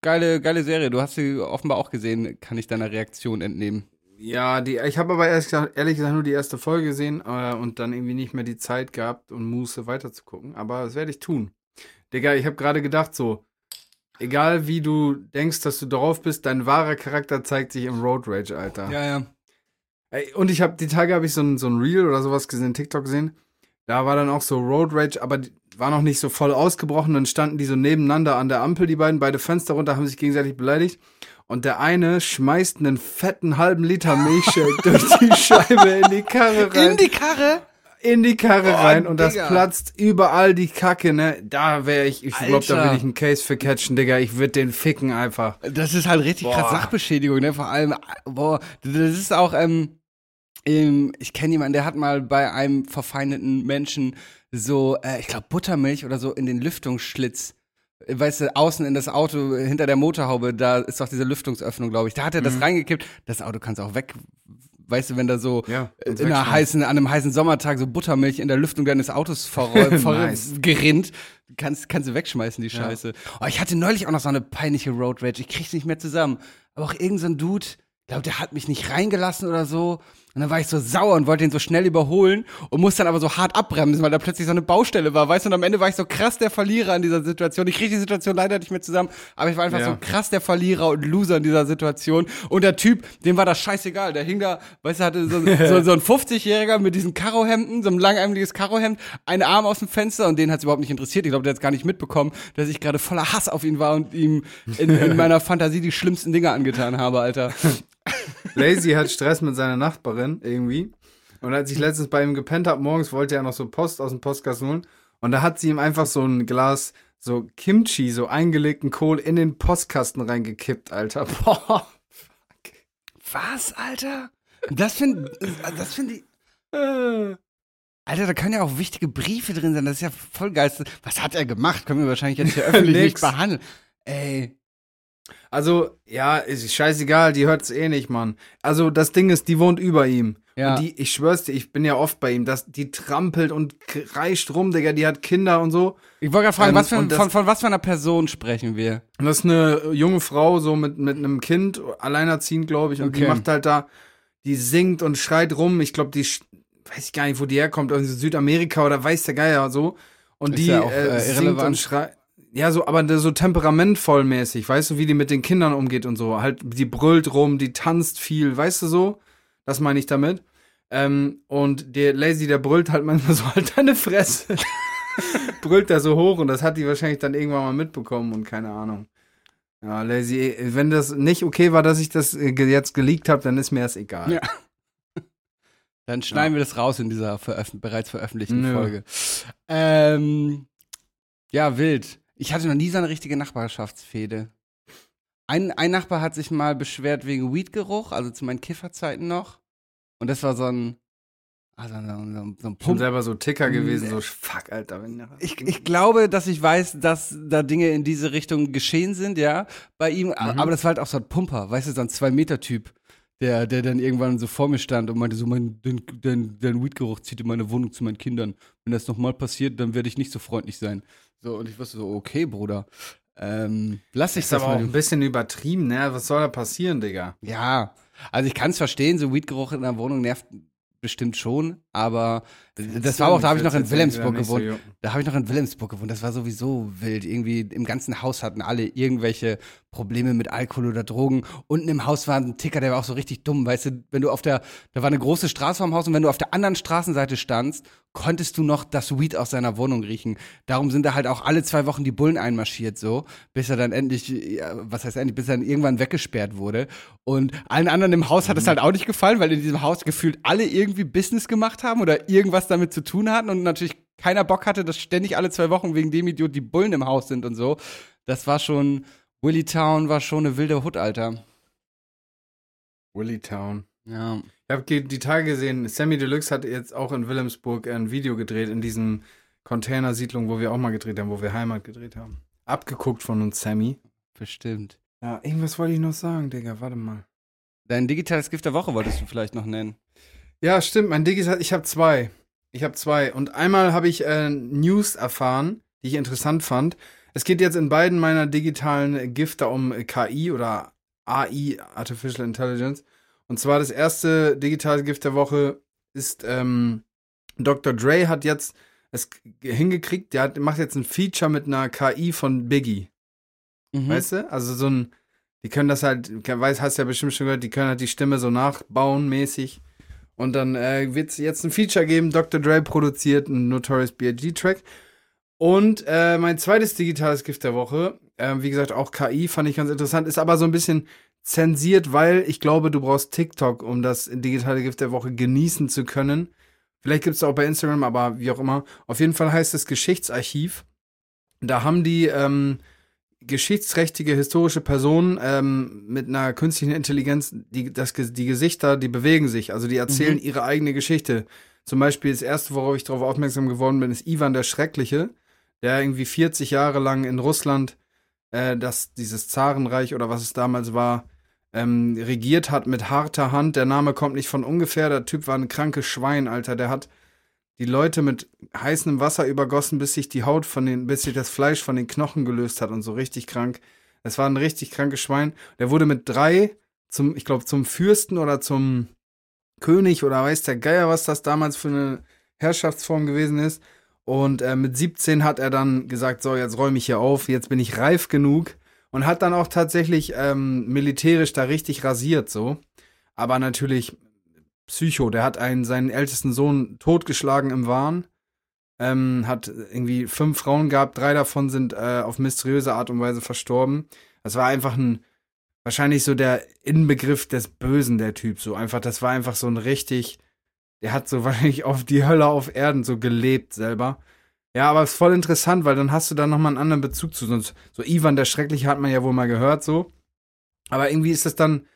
geile, geile Serie. Du hast sie offenbar auch gesehen, kann ich deiner Reaktion entnehmen. Ja, die, ich habe aber ehrlich gesagt, ehrlich gesagt nur die erste Folge gesehen äh, und dann irgendwie nicht mehr die Zeit gehabt und Muße weiterzugucken. Aber das werde ich tun. Digga, ich habe gerade gedacht, so, egal wie du denkst, dass du drauf bist, dein wahrer Charakter zeigt sich im Road Rage, Alter. Ja, ja. Ey, Und ich habe die Tage habe ich so ein, so ein Reel oder sowas gesehen, TikTok gesehen. Da war dann auch so Road Rage, aber war noch nicht so voll ausgebrochen. Dann standen die so nebeneinander an der Ampel, die beiden, beide Fenster runter, haben sich gegenseitig beleidigt. Und der eine schmeißt einen fetten halben Liter Milchshake durch die Scheibe in die Karre rein. die Karre? in die Karre Oh, rein und das Digga. platzt überall die Kacke, ne? Da wäre ich, ich glaube, da will ich einen Case für catchen, Digga. Ich würde den ficken einfach. Das ist halt richtig krass. Sachbeschädigung, ne? Vor allem, boah, das ist auch, ähm, ich kenne jemanden, der hat mal bei einem verfeindeten Menschen so, äh, ich glaube, Buttermilch oder so in den Lüftungsschlitz. Weißt du, außen in das Auto, hinter der Motorhaube, da ist doch diese Lüftungsöffnung, glaube ich. Da hat er das reingekippt. Das Auto kannst du auch weg, weißt du, wenn da so Ja, in einer heißen, an einem heißen Sommertag so Buttermilch in der Lüftung deines Autos verrollt, Nice. gerinnt. Kannst, kannst du wegschmeißen, die Scheiße. Oh, ich hatte neulich auch noch so eine peinliche Road Rage. Ich krieg's nicht mehr zusammen. Aber auch irgendein so ein Dude, ich glaube, der hat mich nicht reingelassen oder so. Und dann war ich so sauer und wollte ihn so schnell überholen und musste dann aber so hart abbremsen, weil da plötzlich so eine Baustelle war, weißt du? Und am Ende war ich so krass der Verlierer in dieser Situation. Ich krieg die Situation leider nicht mehr zusammen, aber ich war einfach Ja. so krass der Verlierer und Loser in dieser Situation. Und der Typ, dem war das scheißegal. Der hing da, weißt du, hatte so, so, so ein 50-Jähriger mit diesen Karohemden, so ein langärmeliges Karohemd, einen Arm aus dem Fenster und den hat's überhaupt nicht interessiert. Ich glaube, der hat's gar nicht mitbekommen, dass ich gerade voller Hass auf ihn war und ihm in, in meiner Fantasie die schlimmsten Dinge angetan habe, Alter. Lazy hat Stress mit seiner Nachbarin irgendwie. Und als ich letztens bei ihm gepennt habe, morgens wollte er noch so Post aus dem Postkasten holen. Und da hat sie ihm einfach so ein Glas so Kimchi, so eingelegten Kohl in den Postkasten reingekippt, Alter. Boah. Was, Alter? Das finde das find ich. Alter, da können ja auch wichtige Briefe drin sein. Das ist ja voll geil. Was hat er gemacht? Können wir wahrscheinlich jetzt hier öffentlich nicht behandeln. Ey. Also, ja, ist scheißegal, die hört's eh nicht, Mann. Also, das Ding ist, die wohnt über ihm. Ja. Und die, ich schwör's dir, ich bin ja oft bei ihm, dass die trampelt und kreischt rum, Digga, die hat Kinder und so. Ich wollte gerade fragen, Ähm, was für, das- von, von was für einer Person sprechen wir? Das ist eine junge Frau, so mit, mit einem Kind, alleinerziehend, glaube ich. Und die Okay. macht halt da, die singt und schreit rum. Ich glaube, die, weiß ich gar nicht, wo die herkommt, aus Südamerika oder weiß der Geier so. Und Ist die ja auch, äh, äh, singt und schreit. Ja, so, aber so temperamentvollmäßig, weißt du, wie die mit den Kindern umgeht und so. Halt, die brüllt rum, die tanzt viel, weißt du so? Das meine ich damit. Ähm, und der Lazy, der brüllt halt manchmal so halt deine Fresse. brüllt da so hoch und das hat die wahrscheinlich dann irgendwann mal mitbekommen und keine Ahnung. Ja, Lazy, wenn das nicht okay war, dass ich das äh, jetzt geleakt habe, dann ist mir das egal. Ja. Dann schneiden wir das raus in dieser veröf bereits veröffentlichten Nö. Folge. Ähm, ja, wild. Ich hatte noch nie so eine richtige Nachbarschaftsfehde. Ein, ein Nachbar hat sich mal beschwert wegen Weedgeruch, also zu meinen Kifferzeiten noch. Und das war so ein, also so, ein- so, ein- Pump. selber so Ticker gewesen, so fuck, Alter. Wenn Ich, ich glaube, dass ich weiß, dass da Dinge in diese Richtung geschehen sind, ja, bei ihm. Mhm. Aber das war halt auch so ein Pumper, weißt du, so ein Zwei-Meter-Typ, der, der dann irgendwann so vor mir stand und meinte so, mein, dein, dein, dein Weedgeruch zieht in meine Wohnung zu meinen Kindern. Wenn das nochmal passiert, dann werde ich nicht so freundlich sein. So, und ich wusste so, okay, Bruder. Ähm, lass ich ist das aber auch mal. ein bisschen übertrieben, ne? Was soll da passieren, Digga? Ja, also ich kann es verstehen, so Weedgeruch in der Wohnung nervt bestimmt schon, aber das war auch, da habe ich noch in Wilhelmsburg so gewohnt. jucken. Da habe ich noch in Wilhelmsburg gewohnt. Das war sowieso wild. Irgendwie im ganzen Haus hatten alle irgendwelche Probleme mit Alkohol oder Drogen. Unten im Haus war ein Ticker, der war auch so richtig dumm. Weißt du, wenn du auf der, da war eine große Straße vorm Haus und wenn du auf der anderen Straßenseite standst, konntest du noch das Weed aus seiner Wohnung riechen. Darum sind da halt auch alle zwei Wochen die Bullen einmarschiert, so, bis er dann endlich, ja, was heißt endlich, bis er dann irgendwann weggesperrt wurde. Und allen anderen im Haus hat es halt auch nicht gefallen, weil in diesem Haus gefühlt alle irgendwie Business gemacht haben oder irgendwas damit zu tun hatten und natürlich keiner Bock hatte, dass ständig alle zwei Wochen wegen dem Idiot die Bullen im Haus sind und so. Das war schon, Willie Town war schon eine wilde Hut, Alter. Willie Town. Ja. Ich habe die Tage gesehen, Sammy Deluxe hat jetzt auch in Wilhelmsburg ein Video gedreht, in diesem Containersiedlung, wo wir auch mal gedreht haben, wo wir Heimat gedreht haben. Abgeguckt von uns, Sammy. Bestimmt. Ja, irgendwas wollte ich noch sagen, Digga, warte mal. Dein digitales Gift der Woche wolltest du vielleicht noch nennen. Ja, stimmt, mein Digital, ich habe zwei. Ich habe zwei. Und einmal habe ich äh, News erfahren, die ich interessant fand. Es geht jetzt in beiden meiner digitalen Gifte um KI oder AI, Artificial Intelligence. Und zwar das erste digitale Gift der Woche ist, ähm, Dr. Dre hat jetzt es hingekriegt, der hat, macht jetzt ein Feature mit einer KI von Biggie. Mhm. Weißt du? Also so ein, die können das halt, weiß, hast ja bestimmt schon gehört, die können halt die Stimme so nachbauen mäßig. Und dann äh, wird es jetzt ein Feature geben, Dr. Dre produziert einen Notorious B.I.G. Track. Und äh, mein zweites digitales Gift der Woche, äh, wie gesagt, auch KI, fand ich ganz interessant, ist aber so ein bisschen zensiert, weil ich glaube, du brauchst TikTok, um das digitale Gift der Woche genießen zu können. Vielleicht gibt es auch bei Instagram, aber wie auch immer. Auf jeden Fall heißt es Geschichtsarchiv. Da haben die ähm, geschichtsträchtige historische Personen ähm, mit einer künstlichen Intelligenz, die, das, die Gesichter, die bewegen sich, also die erzählen ihre eigene Geschichte. Zum Beispiel das erste, worauf ich darauf aufmerksam geworden bin, ist Ivan der Schreckliche, der irgendwie 40 Jahre lang in Russland äh, das, dieses Zarenreich oder was es damals war, ähm, regiert hat mit harter Hand. Der Name kommt nicht von ungefähr. Der Typ war ein krankes Schwein, Alter. Der hat die Leute mit heißem Wasser übergossen, bis sich die Haut von den, bis sich das Fleisch von den Knochen gelöst hat und so richtig krank. Es war ein richtig krankes Schwein. Der wurde mit drei zum, ich glaube, zum Fürsten oder zum König oder weiß der Geier, was das damals für eine Herrschaftsform gewesen ist. Und äh, mit 17 hat er dann gesagt, so, jetzt räume ich hier auf, jetzt bin ich reif genug und hat dann auch tatsächlich ähm, militärisch da richtig rasiert, so. Aber natürlich Psycho, der hat einen, seinen ältesten Sohn totgeschlagen im Wahn. Ähm, hat irgendwie fünf Frauen gehabt, drei davon sind äh, auf mysteriöse Art und Weise verstorben. Das war einfach ein, wahrscheinlich so der Inbegriff des Bösen, der Typ. So einfach, das war einfach so ein richtig, der hat so wahrscheinlich auf die Hölle auf Erden so gelebt selber. Ja, aber ist voll interessant, weil dann hast du da nochmal einen anderen Bezug zu. Sonst, so Ivan der Schreckliche hat man ja wohl mal gehört, so. Aber irgendwie ist das dann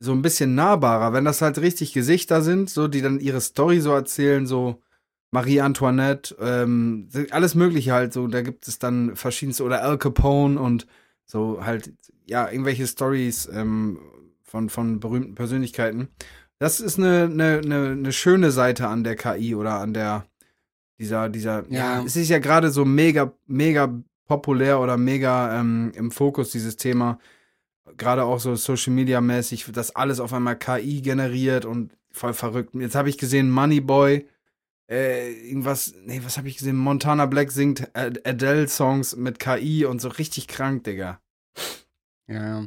so ein bisschen nahbarer, wenn das halt richtig Gesichter sind, so, die dann ihre Story so erzählen, so Marie Antoinette, ähm, alles Mögliche halt, so, da gibt es dann verschiedenste, oder Al Capone und so halt, ja, irgendwelche Stories ähm, von, von berühmten Persönlichkeiten. Das ist eine, eine, eine, eine schöne Seite an der KI oder an der dieser, dieser, ja, Ja. es ist ja gerade so mega, mega populär oder mega ähm, im Fokus, dieses Thema. Gerade auch so Social Media mäßig, dass alles auf einmal KI generiert und voll verrückt. Jetzt habe ich gesehen, Moneyboy, äh, irgendwas, nee, was habe ich gesehen? Montana Black singt Ad- Adele-Songs mit KI und so richtig krank, Digga. Ja.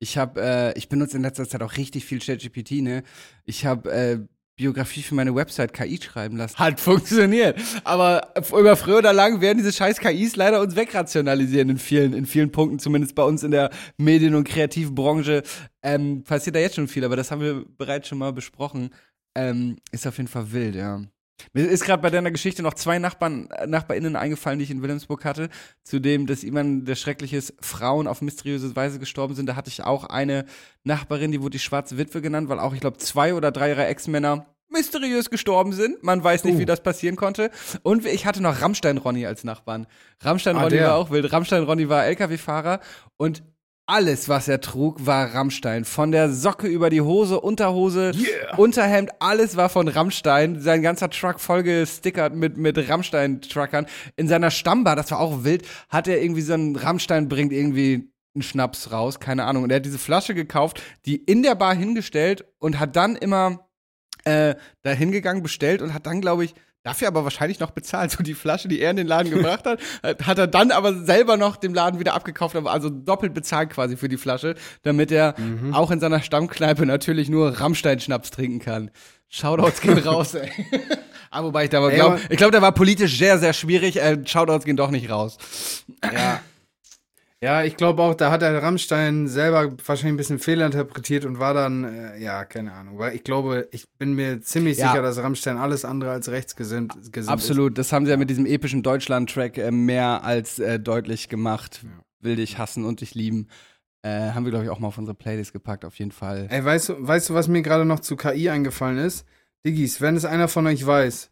Ich habe, äh, ich benutze in letzter Zeit auch richtig viel ChatGPT, ne? Ich habe äh, Biografie für meine Website KI schreiben lassen. Hat funktioniert. Aber über früher oder lang werden diese scheiß KIs leider uns wegrationalisieren in vielen, in vielen Punkten, zumindest bei uns in der Medien- und Kreativbranche. Ähm, passiert da jetzt schon viel, aber das haben wir bereits schon mal besprochen. Ähm, ist auf jeden Fall wild, ja. Mir ist gerade bei deiner Geschichte noch zwei Nachbarn, äh, NachbarInnen eingefallen, die ich in Wilhelmsburg hatte. Zudem, dass jemand der Schreckliches Frauen auf mysteriöse Weise gestorben sind. Da hatte ich auch eine Nachbarin, die wurde die schwarze Witwe genannt, weil auch, ich glaube, zwei oder drei ihrer Ex-Männer mysteriös gestorben sind. Man weiß nicht, Uh. wie das passieren konnte. Und ich hatte noch Rammstein Ronny als Nachbarn. Rammstein Ah, war auch wild. Rammstein Ronny war LKW-Fahrer und alles, was er trug, war Rammstein. Von der Socke über die Hose, Unterhose, Unterhemd, alles war von Rammstein. Sein ganzer Truck voll gestickert mit, mit Rammstein-Truckern. In seiner Stammbar, das war auch wild, hat er irgendwie so einen Rammstein bringt irgendwie einen Schnaps raus, keine Ahnung. Und er hat diese Flasche gekauft, die in der Bar hingestellt und hat dann immer äh, da hingegangen, bestellt und hat dann, glaube ich, dafür aber wahrscheinlich noch bezahlt. So die Flasche, die er in den Laden gebracht hat, hat er dann aber selber noch dem Laden wieder abgekauft, aber also doppelt bezahlt quasi für die Flasche, damit er auch in seiner Stammkneipe natürlich nur Rammstein-Schnaps trinken kann. Shoutouts gehen raus, ey. Ah, wobei ich da aber Ey, glaub, aber- ich glaube, der war politisch sehr, sehr schwierig. Äh, Shoutouts gehen doch nicht raus. Ja. Ja, ich glaube auch, da hat der Rammstein selber wahrscheinlich ein bisschen fehlinterpretiert und war dann, äh, ja, keine Ahnung. Weil ich glaube, ich bin mir ziemlich Ja. sicher, dass Rammstein alles andere als rechtsgesinnt gesinnt Absolut, das haben sie ja mit diesem epischen Deutschland-Track äh, mehr als äh, deutlich gemacht. Will dich hassen und dich lieben. Äh, haben wir, glaube ich, auch mal auf unsere Playlist gepackt, auf jeden Fall. ist. Ey, weißt du, weißt du, was mir gerade noch zu KI eingefallen ist? Diggis, wenn es einer von euch weiß,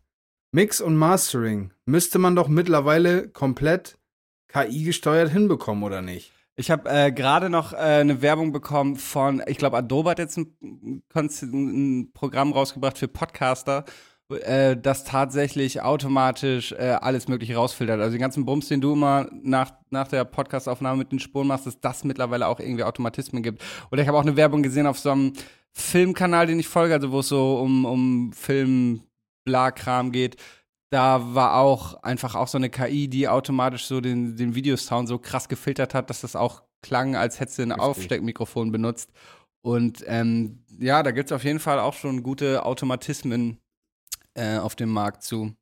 Mix und Mastering müsste man doch mittlerweile komplett KI gesteuert hinbekommen, oder nicht? Ich habe äh, gerade noch äh, eine Werbung bekommen von, ich glaube, Adobe hat jetzt ein, ein Programm rausgebracht für Podcaster, äh, das tatsächlich automatisch äh, alles Mögliche rausfiltert. Also den ganzen Bums, den du immer nach, nach der Podcastaufnahme mit den Spuren machst, dass das mittlerweile auch irgendwie Automatismen gibt. Oder ich habe auch eine Werbung gesehen auf so einem Filmkanal, den ich folge, also wo es so um, um Film, Bla-Kram geht. Da war auch einfach auch so eine KI, die automatisch so den, den Videosound so krass gefiltert hat, dass das auch klang, als hättest du ein. Aufsteckmikrofon benutzt. Und ähm, ja, da gibt es auf jeden Fall auch schon gute Automatismen äh, auf dem Markt zu.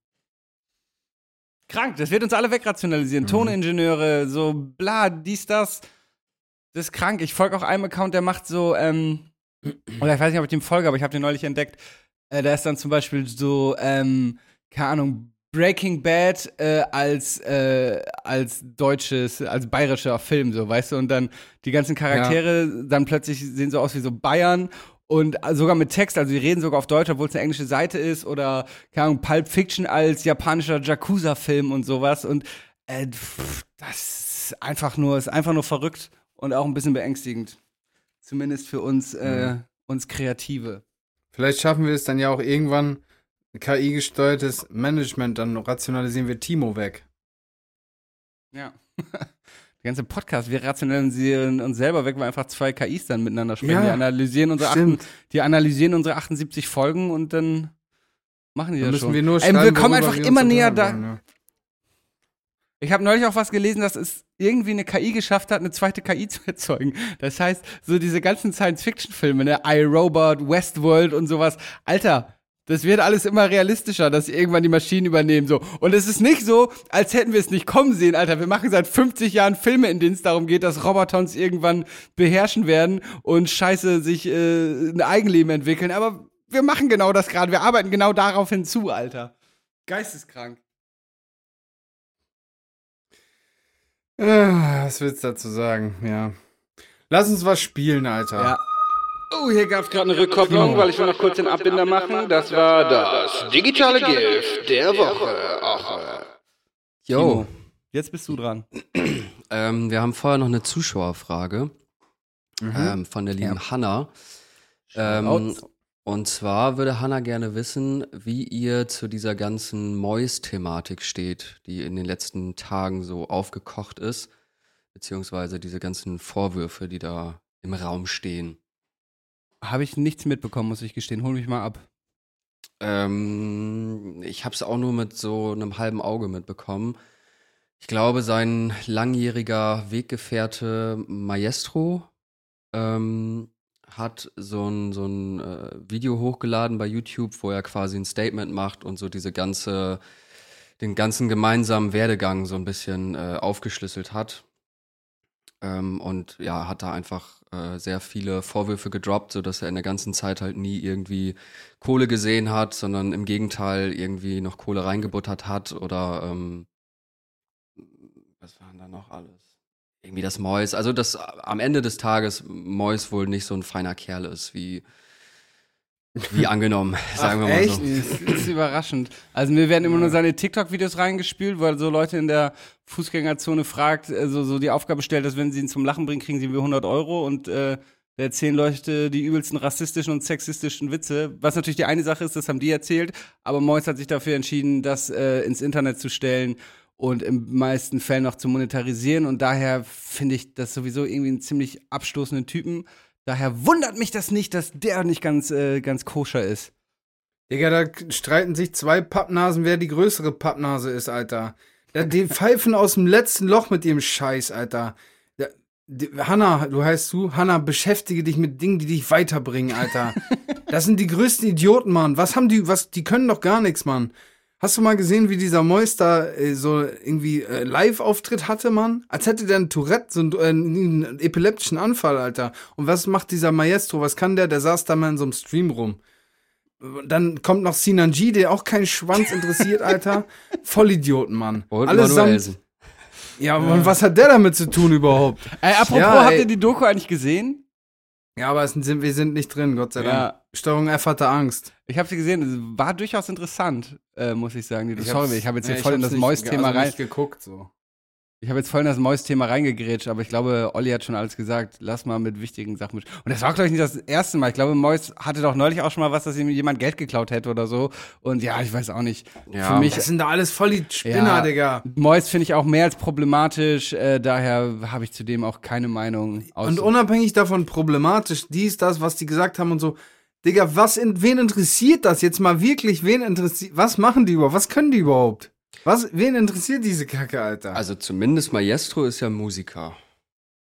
Krank, das wird uns alle wegrationalisieren. Mhm. Toningenieure, so bla, dies, das. Das ist krank. Ich folge auch einem Account, der macht so, ähm, oder ich weiß nicht, ob ich dem folge, aber ich habe den neulich entdeckt. Äh, da ist dann zum Beispiel so, ähm, keine Ahnung, Breaking Bad äh, als, äh, als deutsches, als bayerischer Film, so, weißt du? Und dann die ganzen Charaktere dann plötzlich sehen so aus wie so Bayern und sogar mit Text, also die reden sogar auf Deutsch, obwohl es eine englische Seite ist oder, keine Ahnung, Pulp Fiction als japanischer Yakuza-Film und sowas. Und äh, pff, das ist einfach nur, ist einfach nur verrückt und auch ein bisschen beängstigend. Zumindest für uns, äh, uns Kreative. Vielleicht schaffen wir es dann ja auch irgendwann, KI-gesteuertes Management, dann rationalisieren wir Timo weg. Ja. Der ganze Podcast, wir rationalisieren uns selber weg, weil einfach zwei KIs dann miteinander sprechen. Ja, die analysieren unsere, stimmt. 8, die analysieren unsere 78 Folgen und dann machen die Dann das müssen schon. wir nur Ey, wir kommen einfach wir immer näher da. wollen, Ich habe neulich auch was gelesen, dass es irgendwie eine KI geschafft hat, eine zweite KI zu erzeugen. Das heißt, so diese ganzen Science-Fiction-Filme, ne, iRobot, Westworld und sowas. Alter, das wird alles immer realistischer, dass irgendwann die Maschinen übernehmen, so. Und es ist nicht so, als hätten wir es nicht kommen sehen, Alter. Wir machen seit 50 Jahren Filme, in denen es darum geht, dass Roboter uns irgendwann beherrschen werden und scheiße sich äh, ein Eigenleben entwickeln. Aber wir machen genau das gerade. Wir arbeiten genau darauf hinzu, Alter. Geisteskrank. Ah, was willst du dazu sagen? Ja. Lass uns was spielen, Alter. Ja. Oh, hier gab es gerade eine Rückkopplung, weil ich will noch kurz den Abbinder machen. Das war das digitale Gift der Woche. Ach, Jo, Jetzt bist du dran. ähm, wir haben vorher noch eine Zuschauerfrage Mhm. ähm, von der lieben Hanna. Ähm, und zwar würde Hanna gerne wissen, wie ihr zu dieser ganzen Mois-Thematik steht, die in den letzten Tagen so aufgekocht ist, beziehungsweise diese ganzen Vorwürfe, die da im Raum stehen. Habe ich nichts mitbekommen, muss ich gestehen. Hol mich mal ab. Ähm, ich habe es auch nur mit so einem halben Auge mitbekommen. Ich glaube, sein langjähriger Weggefährte Maestro ähm, hat so ein, so ein äh, Video hochgeladen bei YouTube, wo er quasi ein Statement macht und so diese ganze, den ganzen gemeinsamen Werdegang so ein bisschen äh, aufgeschlüsselt hat. Ähm, und ja, hat da einfach äh, sehr viele Vorwürfe gedroppt, sodass er in der ganzen Zeit halt nie irgendwie Kohle gesehen hat, sondern im Gegenteil irgendwie noch Kohle reingebuttert hat oder ähm, was waren da noch alles? Irgendwie das Mois, also dass am Ende des Tages Mois wohl nicht so ein feiner Kerl ist, wie, wie angenommen, sagen wir mal echt? so. Das ist überraschend. Also mir werden immer nur seine TikTok-Videos reingespült, weil so Leute in der Fußgängerzone fragt, also so die Aufgabe stellt, dass wenn sie ihn zum Lachen bringen, kriegen sie wie 100 Euro und äh, da erzählen Leute die übelsten rassistischen und sexistischen Witze. Was natürlich die eine Sache ist, das haben die erzählt, aber Mois hat sich dafür entschieden, das äh, ins Internet zu stellen und im meisten Fällen noch zu monetarisieren und daher finde ich das sowieso irgendwie einen ziemlich abstoßenden Typen. Daher wundert mich das nicht, dass der nicht ganz, äh, ganz koscher ist. Digga, da streiten sich zwei Pappnasen, wer die größere Pappnase ist, Alter. Die pfeifen aus dem letzten Loch mit ihrem Scheiß, Alter. Hanna, du heißt du? Hanna, beschäftige dich mit Dingen, die dich weiterbringen, Alter. Das sind die größten Idioten, Mann. Was haben die, was, die können doch gar nichts, Mann. Hast du mal gesehen, wie dieser Mois da äh, so irgendwie äh, Live-Auftritt hatte, Mann? Als hätte der ein Tourette, so einen, äh, einen epileptischen Anfall, Alter. Und was macht dieser Maestro? Was kann der? Der saß da mal in so einem Stream rum. Dann kommt noch Sinan G, der auch keinen Schwanz interessiert, Alter. Vollidioten, Mann. Und Allesamt. Ja, und was hat der damit zu tun überhaupt? Ey, apropos, Ja, habt ihr die Doku eigentlich gesehen? Ja, aber es sind, wir sind nicht drin, Gott sei Dank. Ja. Steuerung F hatte Angst. Ich habe sie gesehen, es war durchaus interessant, äh, muss ich sagen. Die Sorry, ich habe jetzt hier Ja, voll in das Mois-Thema also rein. nicht geguckt, so. Ich habe jetzt voll in das Mois-Thema reingegrätscht, aber ich glaube, Olli hat schon alles gesagt. Lass mal mit wichtigen Sachen mit. Und das war, glaube ich, nicht das erste Mal. Ich glaube, Mois hatte doch neulich auch schon mal was, dass ihm jemand Geld geklaut hätte oder so. Und ja, ich weiß auch nicht. Ja, Für mich Das sind da alles voll die Spinner, Ja. Digga. Mois finde ich auch mehr als problematisch, äh, daher habe ich zudem auch keine Meinung. Und unabhängig davon problematisch, dies, das, was die gesagt haben und so. Digga, was in, wen interessiert das jetzt mal wirklich? Wen interessiert, was machen die überhaupt? Was können die überhaupt? Was, wen interessiert diese Kacke, Alter? Also zumindest Maestro ist ja Musiker.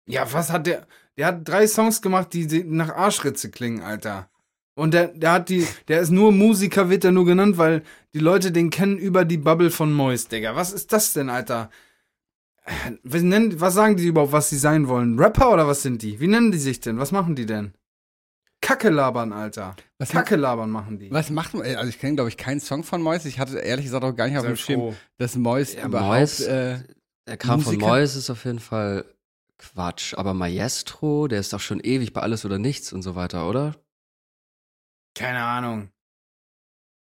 ja, was hat der, der hat drei Songs gemacht, die nach Arschritze klingen, Alter. Und der, der hat die, der ist nur Musiker, wird er nur genannt, weil die Leute den kennen über die Bubble von Mois, Digga. Was ist das denn, Alter? Was, nennen, was sagen die überhaupt, was sie sein wollen? Rapper oder was sind die? Wie nennen die sich denn? Was machen die denn? Kacke labern, Alter. Was Kacke labern machen die. Was macht man? Also ich kenne, glaube ich, keinen Song von Mois. Ich hatte ehrlich gesagt auch gar nicht auf dem Schirm, dass Mois Ja, überhaupt. Mois- äh, Der Kram von Musiker? Mois ist auf jeden Fall Quatsch. Aber Maestro, der ist doch schon ewig bei Alles oder Nichts und so weiter, oder? Keine Ahnung.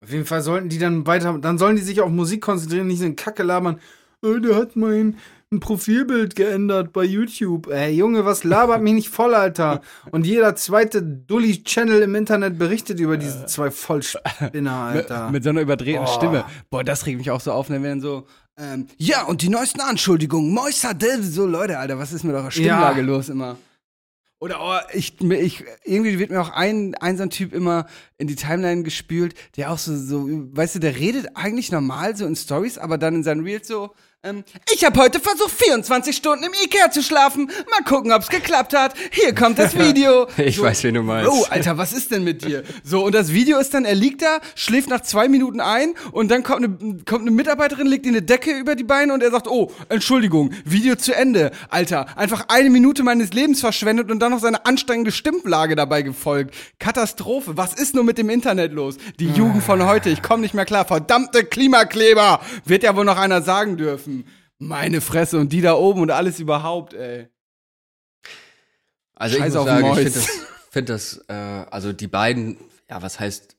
Auf jeden Fall sollten die dann weiter, dann sollen die sich auf Musik konzentrieren, nicht so in Kacke labern. Äh, der hat mein ein Profilbild geändert bei YouTube. Ey, Junge, was labert mich nicht voll, Alter? Und jeder zweite Dulli-Channel im Internet berichtet über diese zwei Vollspinner, Alter. Mit, mit so einer überdrehten Boah. Stimme. Boah, das regt mich auch so auf, wenn dann so, ähm, ja, und die neuesten Anschuldigungen, Mois hat das. so, Leute, Alter, was ist mit eurer Stimmlage Ja. los immer? Oder oh, ich, ich, irgendwie wird mir auch ein, ein so ein Typ immer in die Timeline gespült, der auch so, so, weißt du, der redet eigentlich normal so in Stories, aber dann in seinen Reels so, ähm, ich habe heute versucht, 24 Stunden im Ikea zu schlafen. Mal gucken, ob's geklappt hat. Hier kommt das Video. Ich so, weiß, wen du meinst. Oh, Alter, was ist denn mit dir? So, und das Video ist dann, er liegt da, schläft nach zwei Minuten ein und dann kommt eine, kommt eine Mitarbeiterin, legt ihm eine Decke über die Beine und er sagt, oh, Entschuldigung, Video zu Ende. Alter, einfach eine Minute meines Lebens verschwendet und dann noch seine anstrengende Stimmlage dabei gefolgt. Katastrophe. Was ist nur mit dem Internet los? Die Jugend von heute, ich komme nicht mehr klar. Verdammte Klimakleber! Wird ja wohl noch einer sagen dürfen. Meine Fresse und die da oben und alles überhaupt, ey. Also ich Scheiß muss auf sagen, ich finde das, find das äh, also die beiden, ja, was heißt,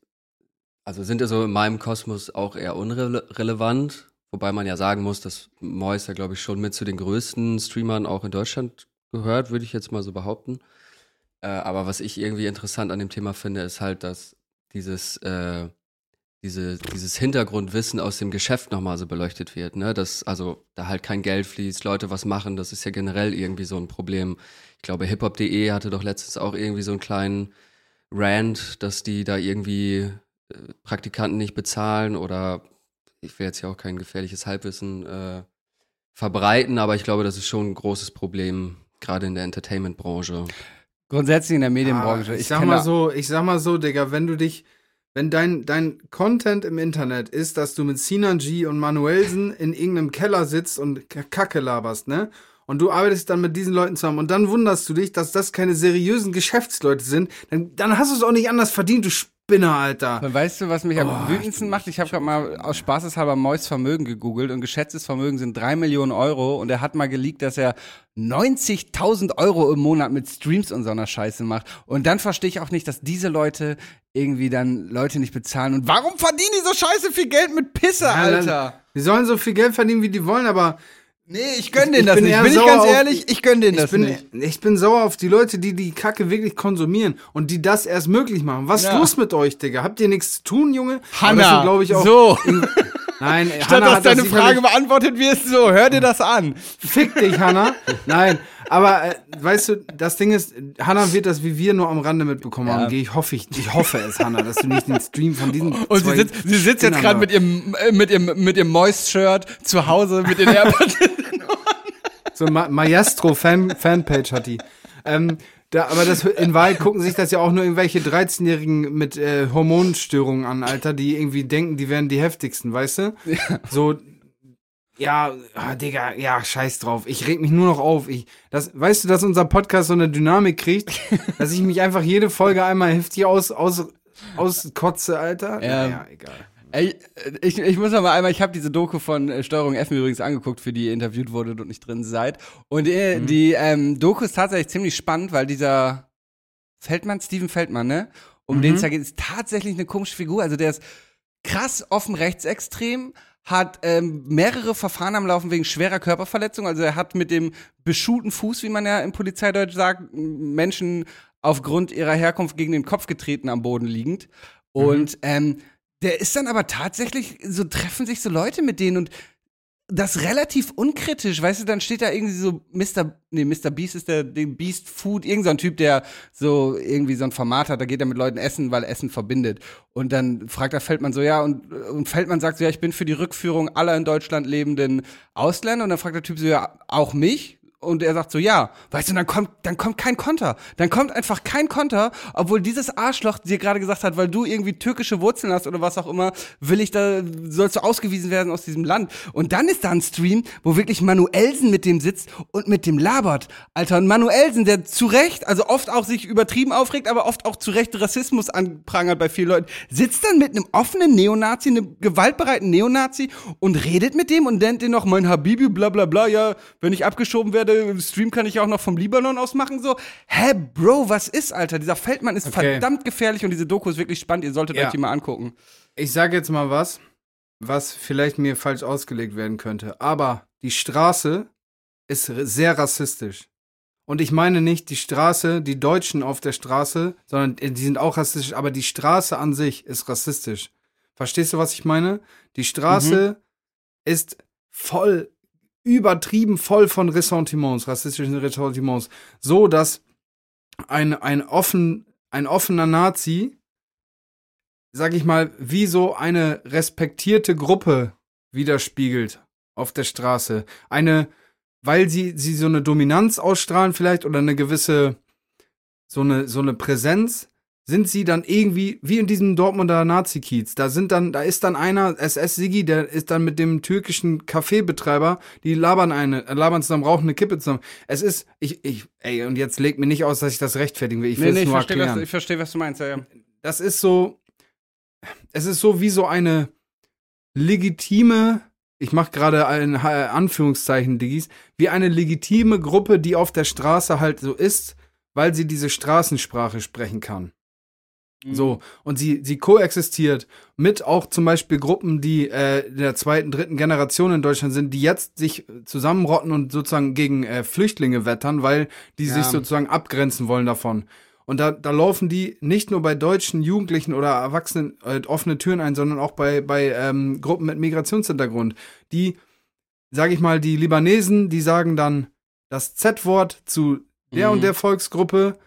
also sind ja so in meinem Kosmos auch eher unrelevant, wobei man ja sagen muss, dass Mois ja, glaube ich, schon mit zu den größten Streamern auch in Deutschland gehört, würde ich jetzt mal so behaupten. Äh, aber was ich irgendwie interessant an dem Thema finde, ist halt, dass dieses, äh, diese, dieses Hintergrundwissen aus dem Geschäft nochmal so beleuchtet wird, ne? Dass also da halt kein Geld fließt, Leute was machen, das ist ja generell irgendwie so ein Problem. Ich glaube, hiphop.de hatte doch letztens auch irgendwie so einen kleinen Rant, dass die da irgendwie äh, Praktikanten nicht bezahlen oder ich will jetzt ja auch kein gefährliches Halbwissen äh, verbreiten, aber ich glaube, das ist schon ein großes Problem, gerade in der Entertainment-Branche. Grundsätzlich in der Medienbranche. Ah, ich, ich sag mal so, ich sag mal so, Digga, wenn du dich, wenn dein, dein Content im Internet ist, dass du mit Sinan G und Manuelsen in irgendeinem Keller sitzt und Kacke laberst, ne? Und du arbeitest dann mit diesen Leuten zusammen und dann wunderst du dich, dass das keine seriösen Geschäftsleute sind, dann, dann hast du es auch nicht anders verdient, du Spinner, Alter. Weißt du, was mich am Oh, wütendsten macht? Ich habe gerade mal aus Spaßeshalber Mois Vermögen gegoogelt und geschätztes Vermögen sind drei Millionen Euro und er hat mal geleakt, dass er 90.000 Euro im Monat mit Streams und so einer Scheiße macht. Und dann verstehe ich auch nicht, dass diese Leute irgendwie dann Leute nicht bezahlen. Und warum verdienen die so scheiße viel Geld mit Pisse, Ja, Alter? Die sollen so viel Geld verdienen, wie die wollen, aber Nee, ich gönn denen ich das bin nicht. Bin ich ganz auf- ehrlich, ich gönn denen ich das bin, nicht. ich bin sauer auf die Leute, die die Kacke wirklich konsumieren und die das erst möglich machen. Was ist Ja. los mit euch, Digga? Habt ihr nichts zu tun, Junge? Hanna, sind, ich, auch so. Nein, Statt Hanna dass hat deine Frage beantwortet wird, so, hör dir das an. Fick dich, Hanna. Nein, aber äh, weißt du, das Ding ist, Hanna wird das wie wir nur am Rande mitbekommen haben. Geh, Ich hoffe, ich, ich hoffe es, Hanna, dass du nicht den Stream von diesen Und sie sitzt, sie sitzt jetzt gerade mit ihrem, äh, mit ihrem, mit ihrem Moist-Shirt zu Hause mit den AirPods. So Ma Maestro Fan Fanpage hat die. Ähm, Da, aber das, in Wahrheit gucken sich das ja auch nur irgendwelche 13-Jährigen mit äh, Hormonstörungen an, Alter, die irgendwie denken, die wären die heftigsten, weißt du? Ja. So, ja, ah, Digga, ja, scheiß drauf. Ich reg mich nur noch auf. Ich, das, weißt du, dass unser Podcast so eine Dynamik kriegt, dass ich mich einfach jede Folge einmal heftig aus, aus, auskotze, Alter? Ja, naja, egal. Ey, ich, ich muss noch mal einmal, ich habe diese Doku von äh, Steuerung F mir übrigens angeguckt, für die ihr interviewt wurdet und nicht drin seid. Und äh, mhm. die ähm, Doku ist tatsächlich ziemlich spannend, weil dieser Feldmann, Steven Feldmann, ne? Um mhm. den es da geht, ist tatsächlich eine komische Figur. Also der ist krass offen rechtsextrem, hat ähm, mehrere Verfahren am Laufen wegen schwerer Körperverletzung. Also er hat mit dem beschuhten Fuß, wie man ja im Polizeideutsch sagt, Menschen aufgrund ihrer Herkunft gegen den Kopf getreten am Boden liegend. Und mhm. ähm, der ist dann aber tatsächlich, so treffen sich so Leute mit denen und das relativ unkritisch, weißt du, dann steht da irgendwie so Mr. Nee, Mr. Beast ist der, der Beast Food, irgendein so Typ, der so irgendwie so ein Format hat, da geht er mit Leuten essen, weil Essen verbindet. Und dann fragt er Feldmann so, ja, und, und Feldmann sagt so, ja, ich bin für die Rückführung aller in Deutschland lebenden Ausländer. Und dann fragt der Typ so, ja, auch mich? Und er sagt so, ja, weißt du, dann kommt, dann kommt kein Konter. Dann kommt einfach kein Konter, obwohl dieses Arschloch dir gerade gesagt hat, weil du irgendwie türkische Wurzeln hast oder was auch immer, will ich da, sollst du ausgewiesen werden aus diesem Land. Und dann ist da ein Stream, wo wirklich Manuelsen mit dem sitzt und mit dem labert. Alter, und Manuelsen, der zu Recht, also oft auch sich übertrieben aufregt, aber oft auch zu Recht Rassismus anprangert bei vielen Leuten, sitzt dann mit einem offenen Neonazi, einem gewaltbereiten Neonazi und redet mit dem und nennt den noch mein Habibi, bla bla bla, ja, wenn ich abgeschoben werde, werde, Stream kann ich auch noch vom Libanon aus machen, so. Hä, Bro, was ist, Alter? Dieser Feldmann ist okay. verdammt gefährlich und diese Doku ist wirklich spannend. Ihr solltet ja. euch die mal angucken. Ich sage jetzt mal was, was vielleicht mir falsch ausgelegt werden könnte. Aber die Straße ist sehr rassistisch. Und ich meine nicht die Straße, die Deutschen auf der Straße, sondern die sind auch rassistisch, aber die Straße an sich ist rassistisch. Verstehst du, was ich meine? Die Straße mhm. ist voll übertrieben voll von Ressentiments, rassistischen Ressentiments, so dass ein, ein, offen, ein offener Nazi, sag ich mal, wie so eine respektierte Gruppe widerspiegelt auf der Straße. Eine, weil sie, sie so eine Dominanz ausstrahlen vielleicht oder eine gewisse, so eine, so eine Präsenz, sind sie dann irgendwie, wie in diesem Dortmunder Nazi-Kiez, da sind dann, da ist dann einer, SS-Sigi, der ist dann mit dem türkischen Kaffeebetreiber, die labern eine, äh, labern zusammen, rauchen eine Kippe zusammen. Es ist, ich, ich, ey, und jetzt legt mir nicht aus, dass ich das rechtfertigen will. Ich will nee, nee, nur ich verstehe, erklären. Was, ich verstehe, was du meinst, ja, ja. Das ist so, es ist so wie so eine legitime, ich mache gerade ein Anführungszeichen, Diggis, wie eine legitime Gruppe, die auf der Straße halt so ist, weil sie diese Straßensprache sprechen kann. So, mhm. und sie, sie koexistiert mit auch zum Beispiel Gruppen, die äh, in der zweiten, dritten Generation in Deutschland sind, die jetzt sich zusammenrotten und sozusagen gegen äh, Flüchtlinge wettern, weil die ja. sich sozusagen abgrenzen wollen davon. Und da, da laufen die nicht nur bei deutschen Jugendlichen oder Erwachsenen äh, offene Türen ein, sondern auch bei, bei ähm, Gruppen mit Migrationshintergrund. Die, sag ich mal, die Libanesen, die sagen dann das Z-Wort zu der mhm. und der Volksgruppe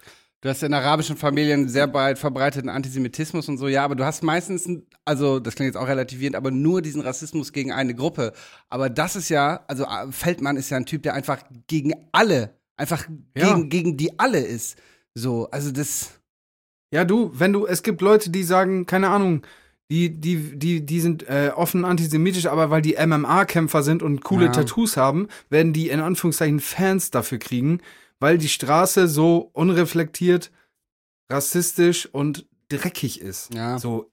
Du hast in arabischen Familien sehr weit verbreiteten Antisemitismus und so, ja, aber du hast meistens, also das klingt jetzt auch relativierend, aber nur diesen Rassismus gegen eine Gruppe. Aber das ist ja, also Feldmann ist ja ein Typ, der einfach gegen alle, einfach ja. gegen, gegen die alle ist. So, also das. Ja, du, wenn du, es gibt Leute, die sagen, keine Ahnung, die, die, die, die sind äh, offen antisemitisch, aber weil die MMA-Kämpfer sind und coole ja. Tattoos haben, werden die in Anführungszeichen Fans dafür kriegen weil die Straße so unreflektiert, rassistisch und dreckig ist. Ja. So,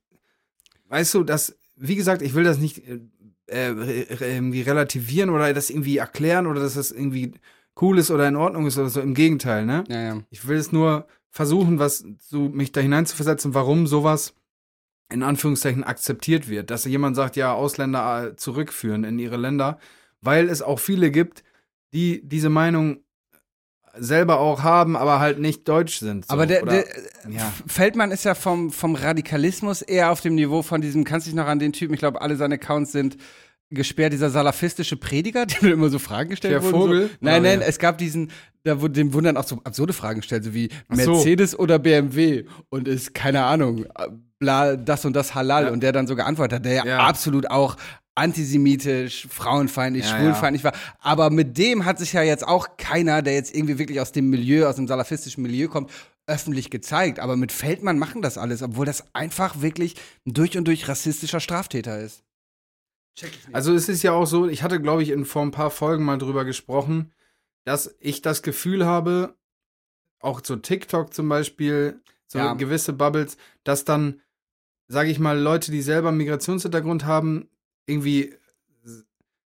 weißt du, das, wie gesagt, ich will das nicht äh, äh, irgendwie relativieren oder das irgendwie erklären oder dass das irgendwie cool ist oder in Ordnung ist oder so. Im Gegenteil, ne? Ja, ja. Ich will es nur versuchen, was so mich da hineinzuversetzen, warum sowas in Anführungszeichen akzeptiert wird, dass jemand sagt, ja, Ausländer äh, zurückführen in ihre Länder, weil es auch viele gibt, die diese Meinung selber auch haben, aber halt nicht deutsch sind. So. Aber der, Oder, der ja. Feldmann ist ja vom, vom Radikalismus eher auf dem Niveau von diesem, kannst du dich noch an den Typen, ich glaube, alle seine Accounts sind gesperrt, dieser salafistische Prediger, dem immer so Fragen gestellt der wurden. Vogel? So. Nein, nein, ja. es gab diesen, da wurde dem wurden dann auch so absurde Fragen gestellt, so wie Mercedes so. oder BMW und ist, keine Ahnung, bla, das und das halal ja. und der dann so geantwortet hat, der ja, absolut auch antisemitisch, frauenfeindlich, Ja, schwulfeindlich war. Aber mit dem hat sich ja jetzt auch keiner, der jetzt irgendwie wirklich aus dem Milieu, aus dem salafistischen Milieu kommt, öffentlich gezeigt. Aber mit Feldmann machen das alles, obwohl das einfach wirklich ein durch und durch rassistischer Straftäter ist. Check ich nicht. Also es ist ja auch so, ich hatte, glaube ich, in vor ein paar Folgen mal drüber gesprochen, dass ich das Gefühl habe, auch so TikTok zum Beispiel, so Ja. gewisse Bubbles, dass dann, sage ich mal, Leute, die selber einen Migrationshintergrund haben, irgendwie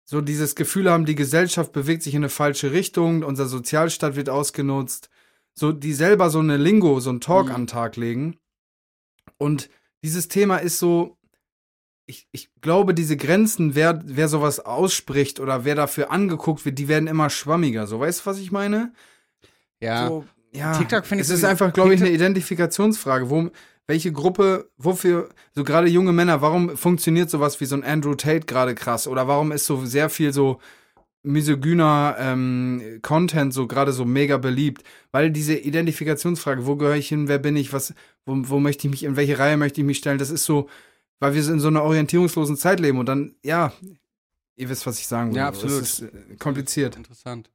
so dieses Gefühl haben, die Gesellschaft bewegt sich in eine falsche Richtung, unser Sozialstaat wird ausgenutzt, so die selber so eine Lingo, so einen Talk Mhm. an den Tag legen. Und dieses Thema ist so, ich, ich glaube, diese Grenzen, wer, wer sowas ausspricht oder wer dafür angeguckt wird, die werden immer schwammiger. So, weißt du, was ich meine? ja. So, ja. TikTok finde ich Es ist einfach, glaube ich, eine Identifikationsfrage. Wo, welche Gruppe, wofür, so gerade junge Männer, warum funktioniert sowas wie so ein Andrew Tate gerade krass? Oder warum ist so sehr viel so misogyner ähm, Content so gerade so mega beliebt? Weil diese Identifikationsfrage, wo gehöre ich hin, wer bin ich, was, wo, wo möchte ich mich, in welche Reihe möchte ich mich stellen, das ist so, weil wir in so einer orientierungslosen Zeit leben und dann, ja, ihr wisst, was ich sagen will. Ja, absolut. ist äh, kompliziert. Interessant.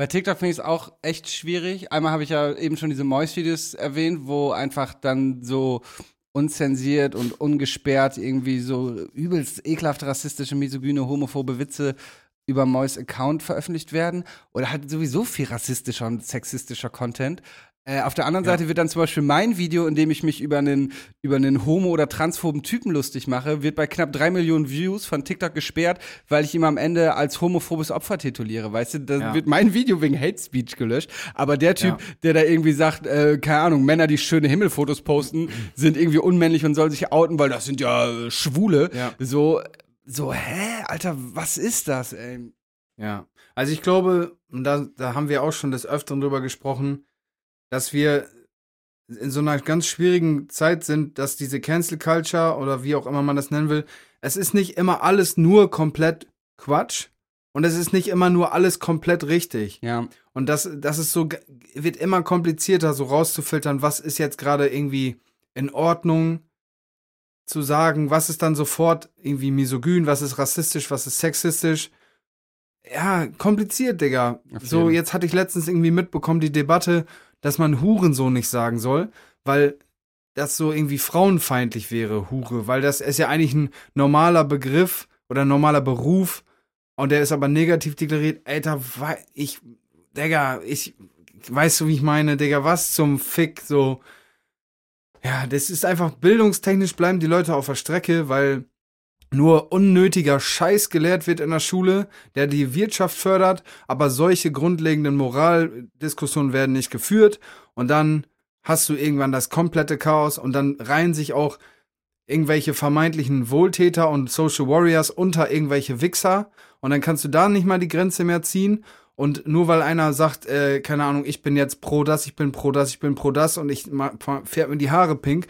Bei TikTok finde ich es auch echt schwierig. Einmal habe ich ja eben schon diese Mois-Videos erwähnt, wo einfach dann so unzensiert und ungesperrt irgendwie so übelst ekelhafte, rassistische, misogyne, homophobe Witze über Mois Account veröffentlicht werden. Oder halt sowieso viel rassistischer und sexistischer Content. Äh, auf der anderen Ja. Seite wird dann zum Beispiel mein Video, in dem ich mich über einen, über einen homo- oder transphoben Typen lustig mache, wird bei knapp drei Millionen Views von TikTok gesperrt, weil ich ihn am Ende als homophobes Opfer tituliere. Weißt du, da Ja. wird mein Video wegen Hate Speech gelöscht. Aber der Typ, Ja. der da irgendwie sagt, äh, keine Ahnung, Männer, die schöne Himmelfotos posten, sind irgendwie unmännlich und sollen sich outen, weil das sind ja äh, Schwule. Ja. So, so, hä, Alter, was ist das, ey? Ja, also ich glaube, und da, da haben wir auch schon des Öfteren drüber gesprochen, dass wir in so einer ganz schwierigen Zeit sind, dass diese Cancel Culture oder wie auch immer man das nennen will, es ist nicht immer alles nur komplett Quatsch und es ist nicht immer nur alles komplett richtig. Ja. Und das, das ist so, wird immer komplizierter, so rauszufiltern, was ist jetzt gerade irgendwie in Ordnung zu sagen, was ist dann sofort irgendwie misogyn, was ist rassistisch, was ist sexistisch. Ja, kompliziert, Digga. So, jetzt hatte ich letztens irgendwie mitbekommen, die Debatte, dass man Hurensohn nicht sagen soll, weil das so irgendwie frauenfeindlich wäre, Hure, weil das ist ja eigentlich ein normaler Begriff oder ein normaler Beruf und der ist aber negativ deklariert. Alter, ich, Digga, ich, weißt du, wie ich meine, Digga, was zum Fick, so. Ja, das ist einfach bildungstechnisch bleiben die Leute auf der Strecke, weil nur unnötiger Scheiß gelehrt wird in der Schule, der die Wirtschaft fördert, aber solche grundlegenden Moraldiskussionen werden nicht geführt. Und dann hast du irgendwann das komplette Chaos und dann reihen sich auch irgendwelche vermeintlichen Wohltäter und Social Warriors unter irgendwelche Wichser. Und dann kannst du da nicht mal die Grenze mehr ziehen. Und nur weil einer sagt, äh, keine Ahnung, ich bin jetzt pro das, ich bin pro das, ich bin pro das und ich färbt mir die Haare pink,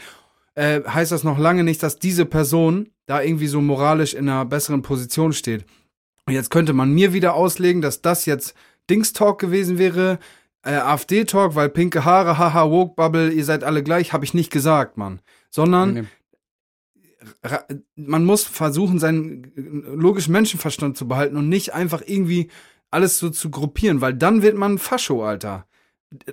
äh, heißt das noch lange nicht, dass diese Person da irgendwie so moralisch in einer besseren Position steht. Und jetzt könnte man mir wieder auslegen, dass das jetzt Dings-Talk gewesen wäre, äh, AfD-Talk, weil pinke Haare, haha, Woke-Bubble, ihr seid alle gleich, habe ich nicht gesagt, Mann. Sondern Nee. man muss versuchen, seinen logischen Menschenverstand zu behalten und nicht einfach irgendwie alles so zu gruppieren, weil dann wird man Fascho, Alter.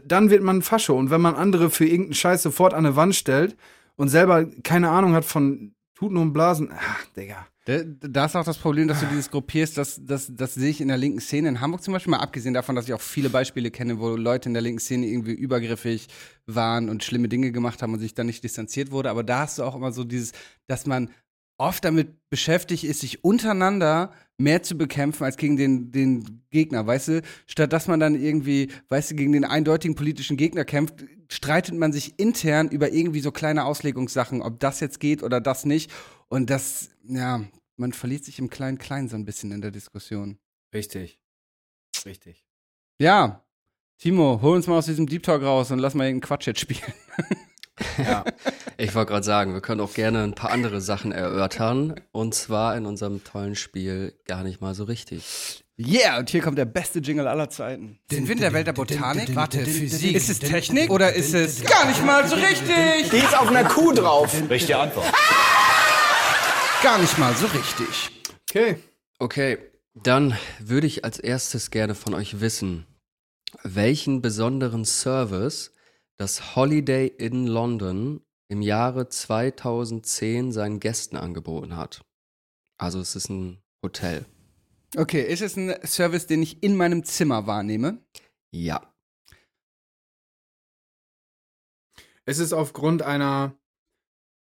Dann wird man Fascho. Und wenn man andere für irgendeinen Scheiß sofort an eine Wand stellt und selber keine Ahnung hat von Tuten und Blasen, ach, Digga. Da, ist auch das Problem, dass du dieses gruppierst, das, das, das sehe ich in der linken Szene in Hamburg zum Beispiel, mal abgesehen davon, dass ich auch viele Beispiele kenne, wo Leute in der linken Szene irgendwie übergriffig waren und schlimme Dinge gemacht haben und sich dann nicht distanziert wurde. Aber da hast du auch immer so dieses, dass man oft damit beschäftigt ist, sich untereinander mehr zu bekämpfen als gegen den, den Gegner, weißt du? Statt dass man dann irgendwie, weißt du, gegen den eindeutigen politischen Gegner kämpft, streitet man sich intern über irgendwie so kleine Auslegungssachen, ob das jetzt geht oder das nicht. Und das, ja, man verliert sich im Klein-Klein so ein bisschen in der Diskussion. Richtig. Richtig. Ja, Timo, hol uns mal aus diesem Deep Talk raus und lass mal irgendeinen Quatsch jetzt spielen. Ja. Ich wollte gerade sagen, wir können auch gerne ein paar andere Sachen erörtern. Und zwar in unserem tollen Spiel gar nicht mal so richtig. Yeah, und hier kommt der beste Jingle aller Zeiten. Sind wir in der Welt der Botanik? Warte, Physik. Ist es Technik oder ist es gar nicht mal so richtig? Die ist auf einer Kuh drauf. Richtige Antwort. Gar nicht mal so richtig. Okay. Okay, dann würde ich als erstes gerne von euch wissen, welchen besonderen Service das Holiday in London im Jahre 2010 seinen Gästen angeboten hat. Also es ist ein Hotel. Okay, ist es ein Service, den ich in meinem Zimmer wahrnehme? Ja. Es ist aufgrund einer,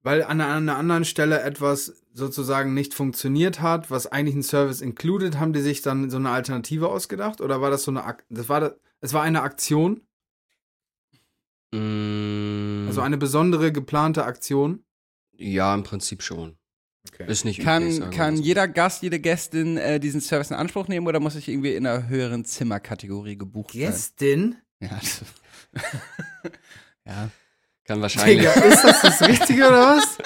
weil an einer, an einer anderen Stelle etwas sozusagen nicht funktioniert hat, was eigentlich ein Service included, haben die sich dann so eine Alternative ausgedacht? Oder war das so eine, das war, das, es war eine Aktion? Mm, Also eine besondere geplante Aktion? ja, im Prinzip schon. Okay. Ist nicht üblich, Kann, wir kann jeder Gast, jede Gästin äh, diesen Service in Anspruch nehmen oder muss ich irgendwie in einer höheren Zimmerkategorie gebucht Gästin? sein? Ja. das- ja. Kann wahrscheinlich. Digga, ist das das Richtige oder was?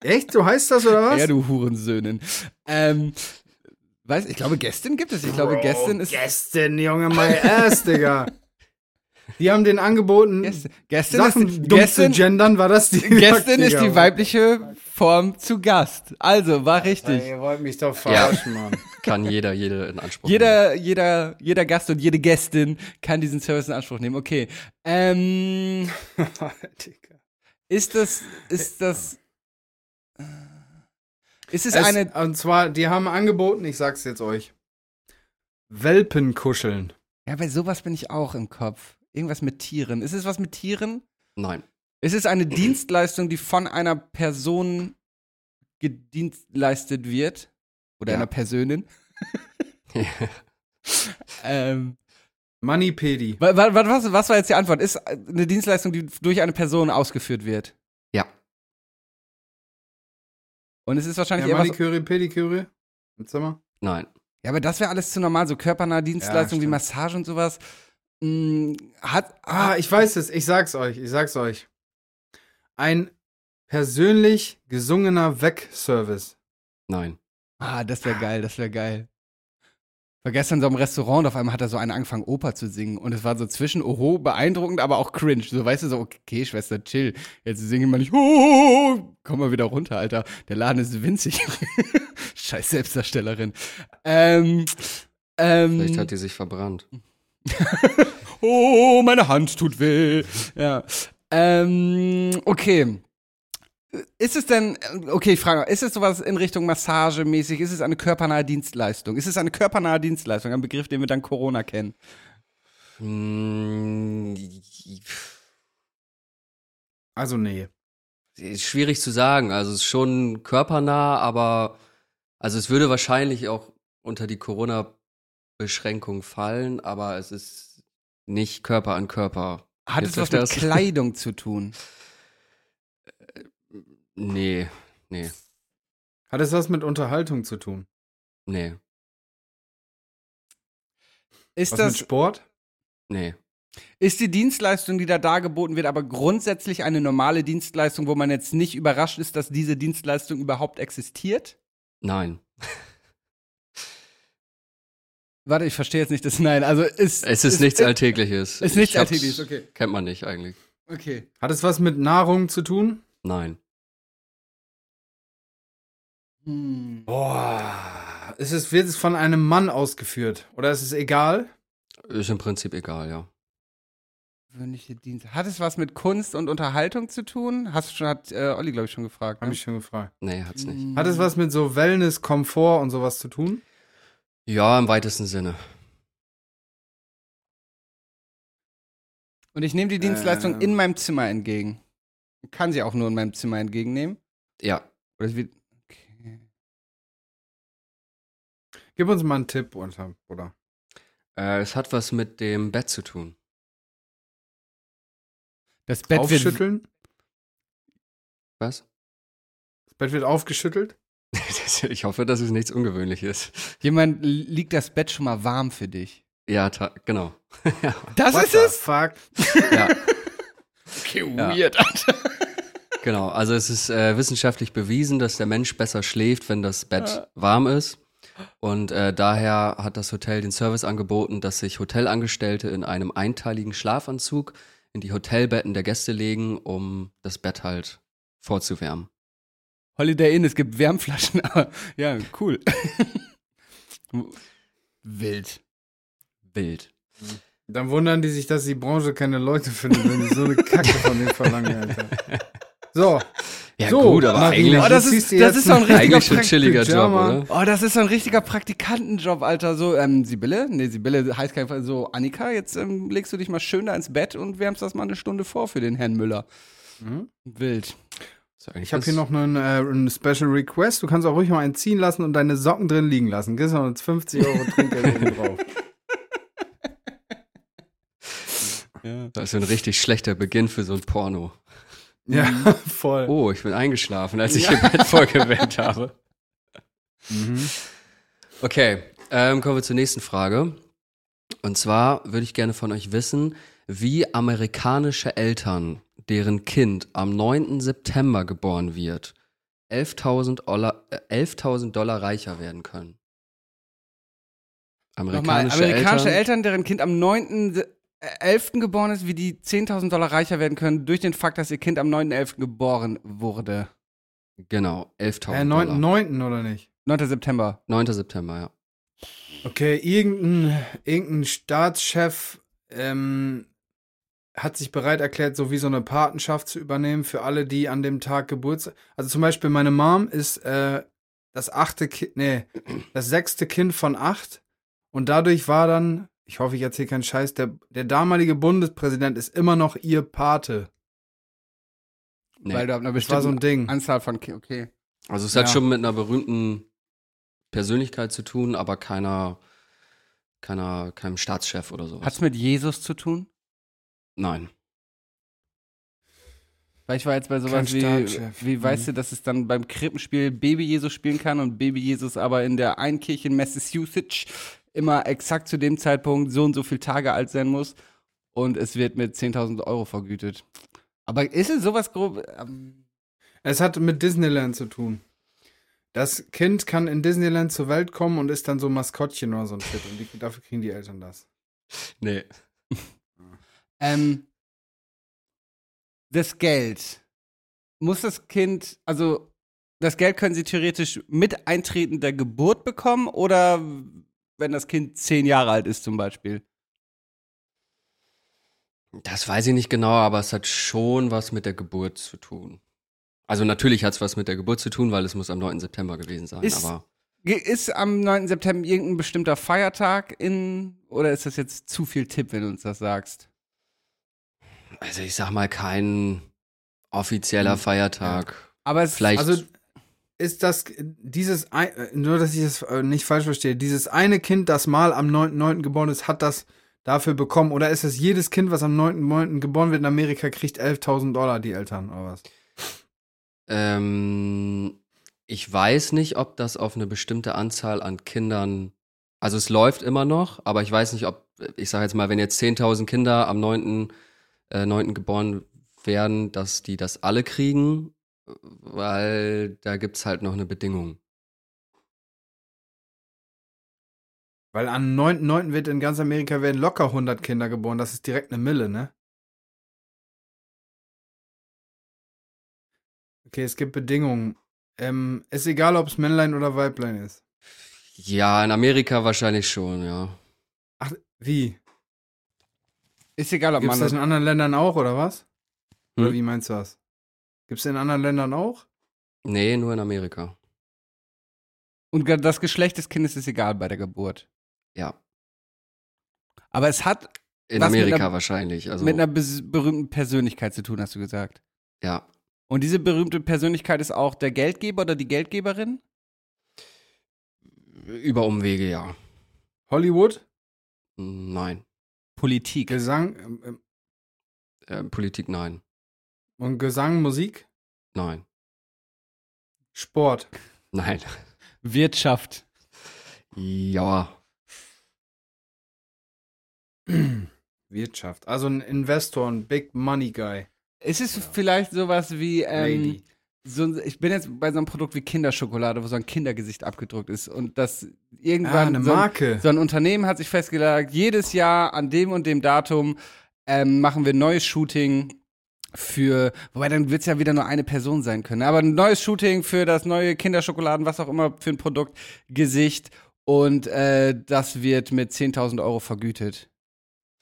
Echt? Du heißt das oder was? Ja, du Hurensöhnen. Ähm, weiß, ich glaube, Gästin gibt es. Ich glaube, Gästin ist. Gästin, Junge, my ass, Digga. Die haben den angeboten, Gästin, Gästin Sachen ist, dumm zu Gästin, gendern, war das die Gästin ist die weibliche Form zu Gast. Also, war richtig. Ihr wollt mich doch verarschen, Mann. kann jeder, jede in Anspruch nehmen. Jeder, jeder, jeder Gast und jede Gästin kann diesen Service in Anspruch nehmen. Okay. Ähm, ist das, ist das, äh, ist es, Es, eine, und zwar, die haben angeboten, ich sag's jetzt euch. Welpenkuscheln. ja, bei sowas bin ich auch im Kopf. Irgendwas mit Tieren. Ist es was mit Tieren? Nein. Ist es eine Dienstleistung, die von einer Person gedienstleistet wird? Oder Ja. einer Personin? ähm, Manipedi. wa- wa- wa- was, was war jetzt die Antwort? Ist eine Dienstleistung, die durch eine Person ausgeführt wird? ja. Und es ist wahrscheinlich Ja, eher was. Maniküre, Pediküre. Im Zimmer. Nein. Ja, aber das wäre alles zu normal. So körpernahe Dienstleistungen wie stimmt. Massage und sowas. Mh, hat. Ah, ich weiß es, ich sag's euch, ich sag's euch. Ein persönlich gesungener Wegservice. Nein. Ah, das wäre geil, das wäre geil. War gestern so im Restaurant und auf einmal hat er so einen angefangen, Oper zu singen. Und es war so zwischen, oho, beeindruckend, aber auch cringe. So, weißt du, so, okay, Schwester, chill. Jetzt singen wir nicht, oh, komm mal wieder runter, Alter. Der Laden ist winzig. Scheiß Selbstdarstellerin. Ähm, ähm, Vielleicht hat die sich verbrannt. oh, meine Hand tut weh. Ja. Ähm, okay. Ist es denn, okay, ich frage mal, ist es sowas in Richtung Massage mäßig? Ist es eine körpernahe Dienstleistung? Ist es eine körpernahe Dienstleistung? Ein Begriff, den wir dann Corona kennen. Mm, Also nee. Ist schwierig zu sagen. Also es ist schon körpernah, aber also es würde wahrscheinlich auch unter die Corona-Beschränkung fallen, aber es ist nicht Körper an Körper. Hat Jetzt es was mit du? Kleidung zu tun? Nee, nee, Hat es was mit Unterhaltung zu tun? nee, Ist Was mit das, Sport? nee. ist die Dienstleistung, die da dargeboten wird, aber grundsätzlich eine normale Dienstleistung, wo man jetzt nicht überrascht ist, dass diese Dienstleistung überhaupt existiert? Nein. Warte, ich verstehe jetzt nicht das Nein. Also ist Es ist nichts Alltägliches. Ist nichts Alltägliches, okay. Kennt man nicht eigentlich. Okay. Hat es was mit Nahrung zu tun? Nein. Hm. Boah. Ist es, wird es von einem Mann ausgeführt? Oder ist es egal? Ist im Prinzip egal, ja. Gewöhnliche Dienste. Hat es was mit Kunst und Unterhaltung zu tun? Hast du schon, hat äh, Olli, glaube ich, schon gefragt. Hab Ne? ich schon gefragt. Nee, hat's nicht. Hm. Hat es was mit so Wellness, Komfort und sowas zu tun? Ja, im weitesten Sinne. Und ich nehme die Dienstleistung Ähm. in meinem Zimmer entgegen. Kann sie auch nur in meinem Zimmer entgegennehmen? Ja. Oder es wird. Okay. Gib uns mal einen Tipp, Bruder. Äh, es hat was mit dem Bett zu tun. Das Bett wird. Aufschütteln? Was? Das Bett wird aufgeschüttelt? ich hoffe, dass es nichts Ungewöhnliches. Jemand liegt das Bett schon mal warm für dich. Ja, genau. ja. Das What ist es? Fuck? ja, Okay, Ja. weird, Alter. genau. Also es ist äh, wissenschaftlich bewiesen, dass der Mensch besser schläft, wenn das Bett Ja. warm ist. Und äh, daher hat das Hotel den Service angeboten, dass sich Hotelangestellte in einem einteiligen Schlafanzug in die Hotelbetten der Gäste legen, um das Bett halt vorzuwärmen. Holiday Inn, es gibt Wärmflaschen, aber ja, cool. Wild. Wild. Dann wundern die sich, dass die Branche keine Leute findet, wenn die so eine Kacke von denen verlangen, Alter. So, Ja, so, gut, aber eigentlich, Oh, das ist- das ist doch ein richtiger eigentlich ein chilliger Job, oder? Oh, das ist so ein richtiger Praktikantenjob, Alter. So, ähm, Sibylle? Nee, Sibylle heißt kein Fall so, Annika, jetzt ähm, legst du dich mal schön da ins Bett und wärmst das mal eine Stunde vor für den Herrn Müller. Mhm. Wild. Ich habe hier noch einen, äh, einen Special Request. Du kannst auch ruhig mal einen ziehen lassen und deine Socken drin liegen lassen. Gibst noch uns 50 Euro Trinkgeld drauf. Das ist ein richtig schlechter Beginn für so ein Porno. Ja, voll. Oh, ich bin eingeschlafen, als ich im Bett vorgewärmt habe. Mhm. Okay, ähm, kommen wir zur nächsten Frage. Und zwar würde ich gerne von euch wissen, wie amerikanische Eltern, deren Kind am 9. September geboren wird, 11.000 Dollar, äh, 11.000 Dollar reicher werden können. Nochmal, Amerikanische, amerikanische Eltern, Eltern, deren Kind am 9.11. geboren ist, wie die 10.000 Dollar reicher werden können, durch den Fakt, dass ihr Kind am 9.11. geboren wurde. Genau, 11.000 Äh, Dollar. 9. 9. oder nicht? 9. September. 9. September, ja. Okay, irgendein, irgendein Staatschef ähm, hat sich bereit erklärt, so wie so eine Patenschaft zu übernehmen für alle, die an dem Tag Geburtstag. Also zum Beispiel meine Mom ist äh, das achte Kind, nee, das sechste Kind von acht. Und dadurch war dann, ich hoffe, ich erzähle keinen Scheiß, der, der damalige Bundespräsident ist immer noch ihr Pate. Nee. Weil du ab einer war so ein bestimmten Ding. Anzahl von Ki Okay. Also es hat Ja. schon mit einer berühmten Persönlichkeit zu tun, aber keiner, keiner, keinem Staatschef oder sowas. Hat's mit Jesus zu tun? Nein. Weil ich war jetzt bei sowas wie, wie Mhm. weißt du, dass es dann beim Krippenspiel Baby Jesus spielen kann und Baby Jesus aber in der einen Kirche in Massachusetts immer exakt zu dem Zeitpunkt so und so viele Tage alt sein muss und es wird mit 10.000 Euro vergütet. Aber ist es sowas grob? Ähm, Es hat mit Disneyland zu tun. Das Kind kann in Disneyland zur Welt kommen und ist dann so Maskottchen oder so ein Shit. Und die, dafür kriegen die Eltern das. Nee. Ähm, das Geld. Muss das Kind, also das Geld können sie theoretisch mit Eintreten der Geburt bekommen oder wenn das Kind zehn Jahre alt ist zum Beispiel? Das weiß ich nicht genau, aber es hat schon was mit der Geburt zu tun. Also natürlich hat es was mit der Geburt zu tun, weil es muss am 9. September gewesen sein. Ist- aber Ist am 9. September irgendein bestimmter Feiertag in, oder ist das jetzt zu viel Tipp, wenn du uns das sagst? Also ich sag mal kein offizieller Feiertag. Aber es Vielleicht. Also ist das dieses, nur dass ich es äh, nicht falsch verstehe, dieses eine Kind, das mal am 9.9. geboren ist, hat das dafür bekommen? Oder ist es jedes Kind, was am 9.9. geboren wird in Amerika, kriegt 11.000 Dollar die Eltern oder was? Ähm, ich weiß nicht, ob das auf eine bestimmte Anzahl an Kindern. Also es läuft immer noch, aber ich weiß nicht, ob, ich sage jetzt mal, wenn jetzt 10.000 Kinder am 9. Äh, 9. geboren werden, dass die das alle kriegen, weil da gibt's halt noch eine Bedingung. Weil am 9.9. wird in ganz Amerika werden locker 100 Kinder geboren. Das ist direkt eine Mille, ne? Okay, es gibt Bedingungen. Ähm, ist egal, ob es Männlein oder Weiblein ist. Ja, in Amerika wahrscheinlich schon, ja. Ach, wie? Ist egal, ob Gibt es man das in anderen Ländern auch, oder was? Oder Hm? wie meinst du das? Gibt es in anderen Ländern auch? Nee, nur in Amerika. und das Geschlecht des Kindes ist egal bei der Geburt. Ja. Aber es hat In Amerika einer- wahrscheinlich. Also, mit einer berühmten Persönlichkeit zu tun, hast du gesagt. ja. Und diese berühmte Persönlichkeit ist auch der Geldgeber oder die Geldgeberin? Über Umwege, ja. Hollywood? Nein. Politik. Gesang ähm, Äh, Politik, nein. und Gesang, Musik? Nein. Sport. Nein. Wirtschaft. Ja. Wirtschaft. Also ein Investor, ein Big Money Guy. Ist es vielleicht sowas wie, ähm. So, ein- ich bin jetzt bei so einem Produkt wie Kinderschokolade, wo so ein Kindergesicht abgedruckt ist und das Ah, irgendwann eine so, ein, Marke. so ein Unternehmen hat sich festgelegt, jedes Jahr an dem und dem Datum ähm, machen wir ein neues Shooting für, wobei dann wird es ja wieder nur eine Person sein können. Aber ein neues Shooting für das neue Kinderschokoladen, was auch immer für ein Produkt, Gesicht. Und äh, das wird mit 10.000 Euro vergütet.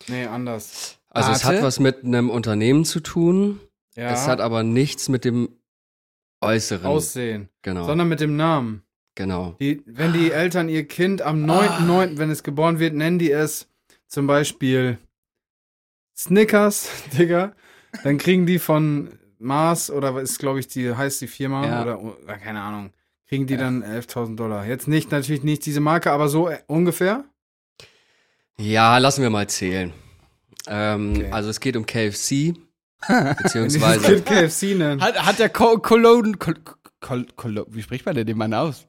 Nee, anders. Also es Warte. hat was mit einem Unternehmen zu tun. Ja. Es hat aber nichts mit dem Äußeren. Aussehen. genau. Sondern mit dem Namen. genau. Die, wenn die Eltern ihr Kind am 9.9., wenn es geboren wird, nennen die es zum Beispiel Snickers, Digga. Dann kriegen die von Mars oder was ist, glaube ich, die heißt die Firma Ja. oder, oder keine Ahnung, kriegen die dann 11.000 Dollar. Jetzt nicht, natürlich nicht diese Marke, aber so äh, ungefähr. Ja, lassen wir mal zählen. Ähm, Okay. Also es geht um KFC, beziehungsweise Kind KFC nennen. Hat, hat der Co Cologne, Col Col Col wie spricht man denn den Mann aus?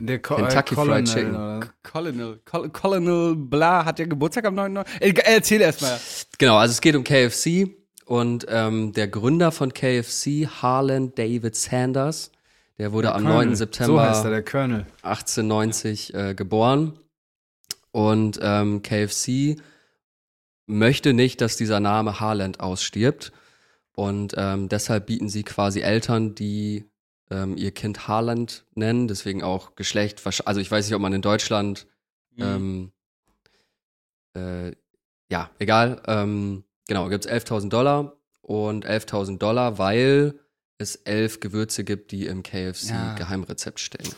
Der Co Kentucky äh, Fried Colonel, Chicken. oder? Colonel, Col Colonel Bla hat ja Geburtstag am 9. Äh, erzähl erst mal. genau, also es geht um KFC und ähm, der Gründer von KFC, Harlan David Sanders, der wurde am Colonel. 9. So September heißt er, der Colonel. 1890 äh, geboren und ähm, KFC möchte nicht, dass dieser Name Harland ausstirbt und ähm, deshalb bieten sie quasi Eltern, die ähm, ihr Kind Harland nennen, deswegen auch Geschlecht. Also ich weiß nicht, ob man in Deutschland ähm, äh, ja, egal. Ähm, genau, gibt es 11.000 Dollar und 11.000 Dollar, weil es elf Gewürze gibt, die im KFC Ja. Geheimrezept stehen.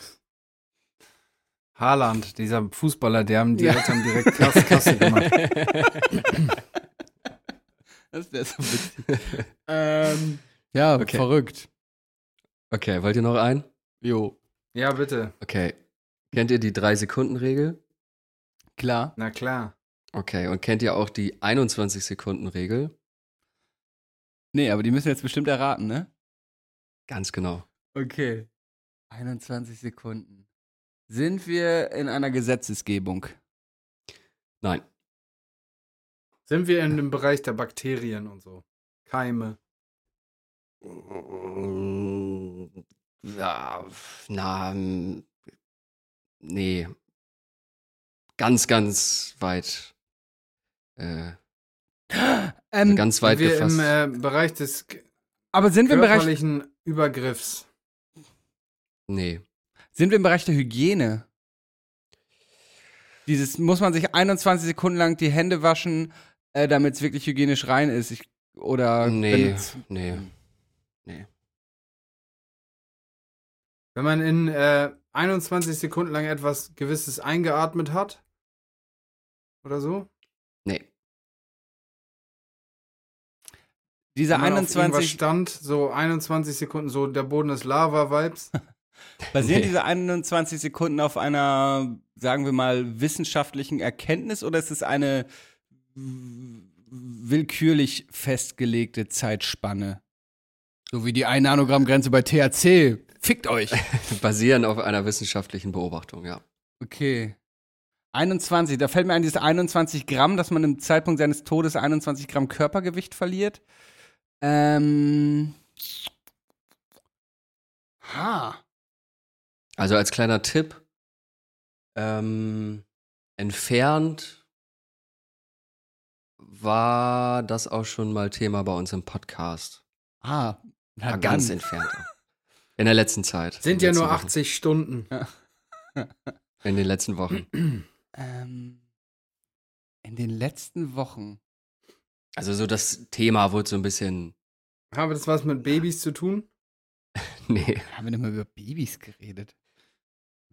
Haaland, dieser Fußballer, der haben die Ja. Eltern direkt Kasse, gemacht. Das wäre so witzig. ähm, ja, Okay. verrückt. Okay, wollt ihr noch einen? Jo, Ja, bitte. Okay. Kennt ihr die 3-Sekunden-Regel? klar. Na klar. Okay, und kennt ihr auch die 21-Sekunden-Regel? Nee, aber die müssen wir jetzt bestimmt erraten, ne? Ganz genau. Okay. 21 Sekunden. Sind wir in einer Gesetzesgebung? Nein. Sind wir in dem Bereich der Bakterien und so? Keime. Ja, na, mm, nee. Ganz, ganz weit. Äh, Ähm, ganz Sind weit wir gefasst. im äh, Bereich des aber sind wir, im Bereich, körperlichen Übergriffs. nee. Sind wir im Bereich der Hygiene? Dieses, muss man sich 21 Sekunden lang die Hände waschen, äh, damit es wirklich hygienisch rein ist? Ich, oder Nee, wenn's- nee. Wenn man in äh, 21 Sekunden lang etwas Gewisses eingeatmet hat. Oder so. Nee. Dieser Wenn man auf irgendwas 21, stand, so 21 Sekunden, so der Boden ist Lava-Vibes. basieren Nee. diese 21 Sekunden auf einer, sagen wir mal, wissenschaftlichen Erkenntnis oder ist es eine willkürlich festgelegte Zeitspanne? So wie die 1 Nanogramm-Grenze bei THC. Fickt euch. Basieren auf einer wissenschaftlichen Beobachtung, ja. Okay. 21, da fällt mir ein, dieses 21 Gramm, dass man im Zeitpunkt seines Todes 21 Gramm Körpergewicht verliert. Ähm. Ha. Also als kleiner Tipp, ähm, entfernt war das auch schon mal Thema bei uns im Podcast. Ah. Na War ganz dann. entfernt. In der letzten Zeit. Sind In ja nur letzten 80 Stunden. Wochen. In den letzten Wochen. Ähm, in den letzten Wochen. Also so das Thema wurde so ein bisschen, Habe das was mit Babys zu tun? nee. Haben wir denn mal über Babys geredet?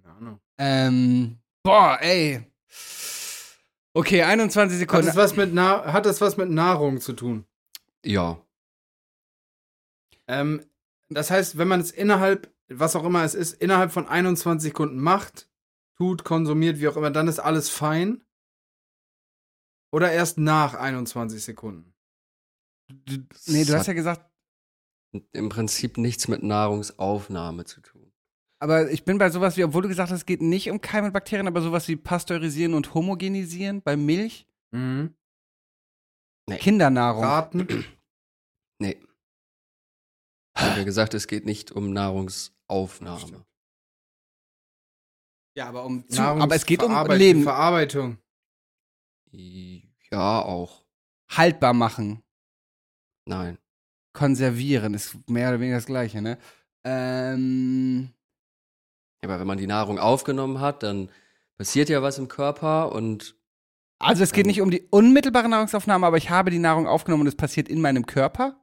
Keine Ahnung. Ähm. Boah, ey. Okay, 21 Hat Sekunden. das, was mit Na hat das was mit Nahrung zu tun? Ja, Ähm, das heißt, wenn man es innerhalb, was auch immer es ist, innerhalb von 21 Sekunden macht, tut, konsumiert, wie auch immer, dann ist alles fein? Oder erst nach 21 Sekunden? Nee, du Das hast ja gesagt, im Prinzip nichts mit Nahrungsaufnahme zu tun. Aber ich bin bei sowas wie, obwohl du gesagt hast, es geht nicht um Keime und Bakterien, aber sowas wie Pasteurisieren und Homogenisieren bei Milch. Mhm. Kindernahrung. Raten? Nee. Ich habe ja gesagt, es geht nicht um Nahrungsaufnahme. Ja, aber um zu, aber es geht um Leben. Verarbeitung. Ja, auch. Haltbar machen. Nein. konservieren. Ist mehr oder weniger das Gleiche, ne? Ähm, Aber wenn man die Nahrung aufgenommen hat, dann passiert ja was im Körper und also es geht nicht um die unmittelbare Nahrungsaufnahme, aber ich habe die Nahrung aufgenommen und es passiert in meinem Körper.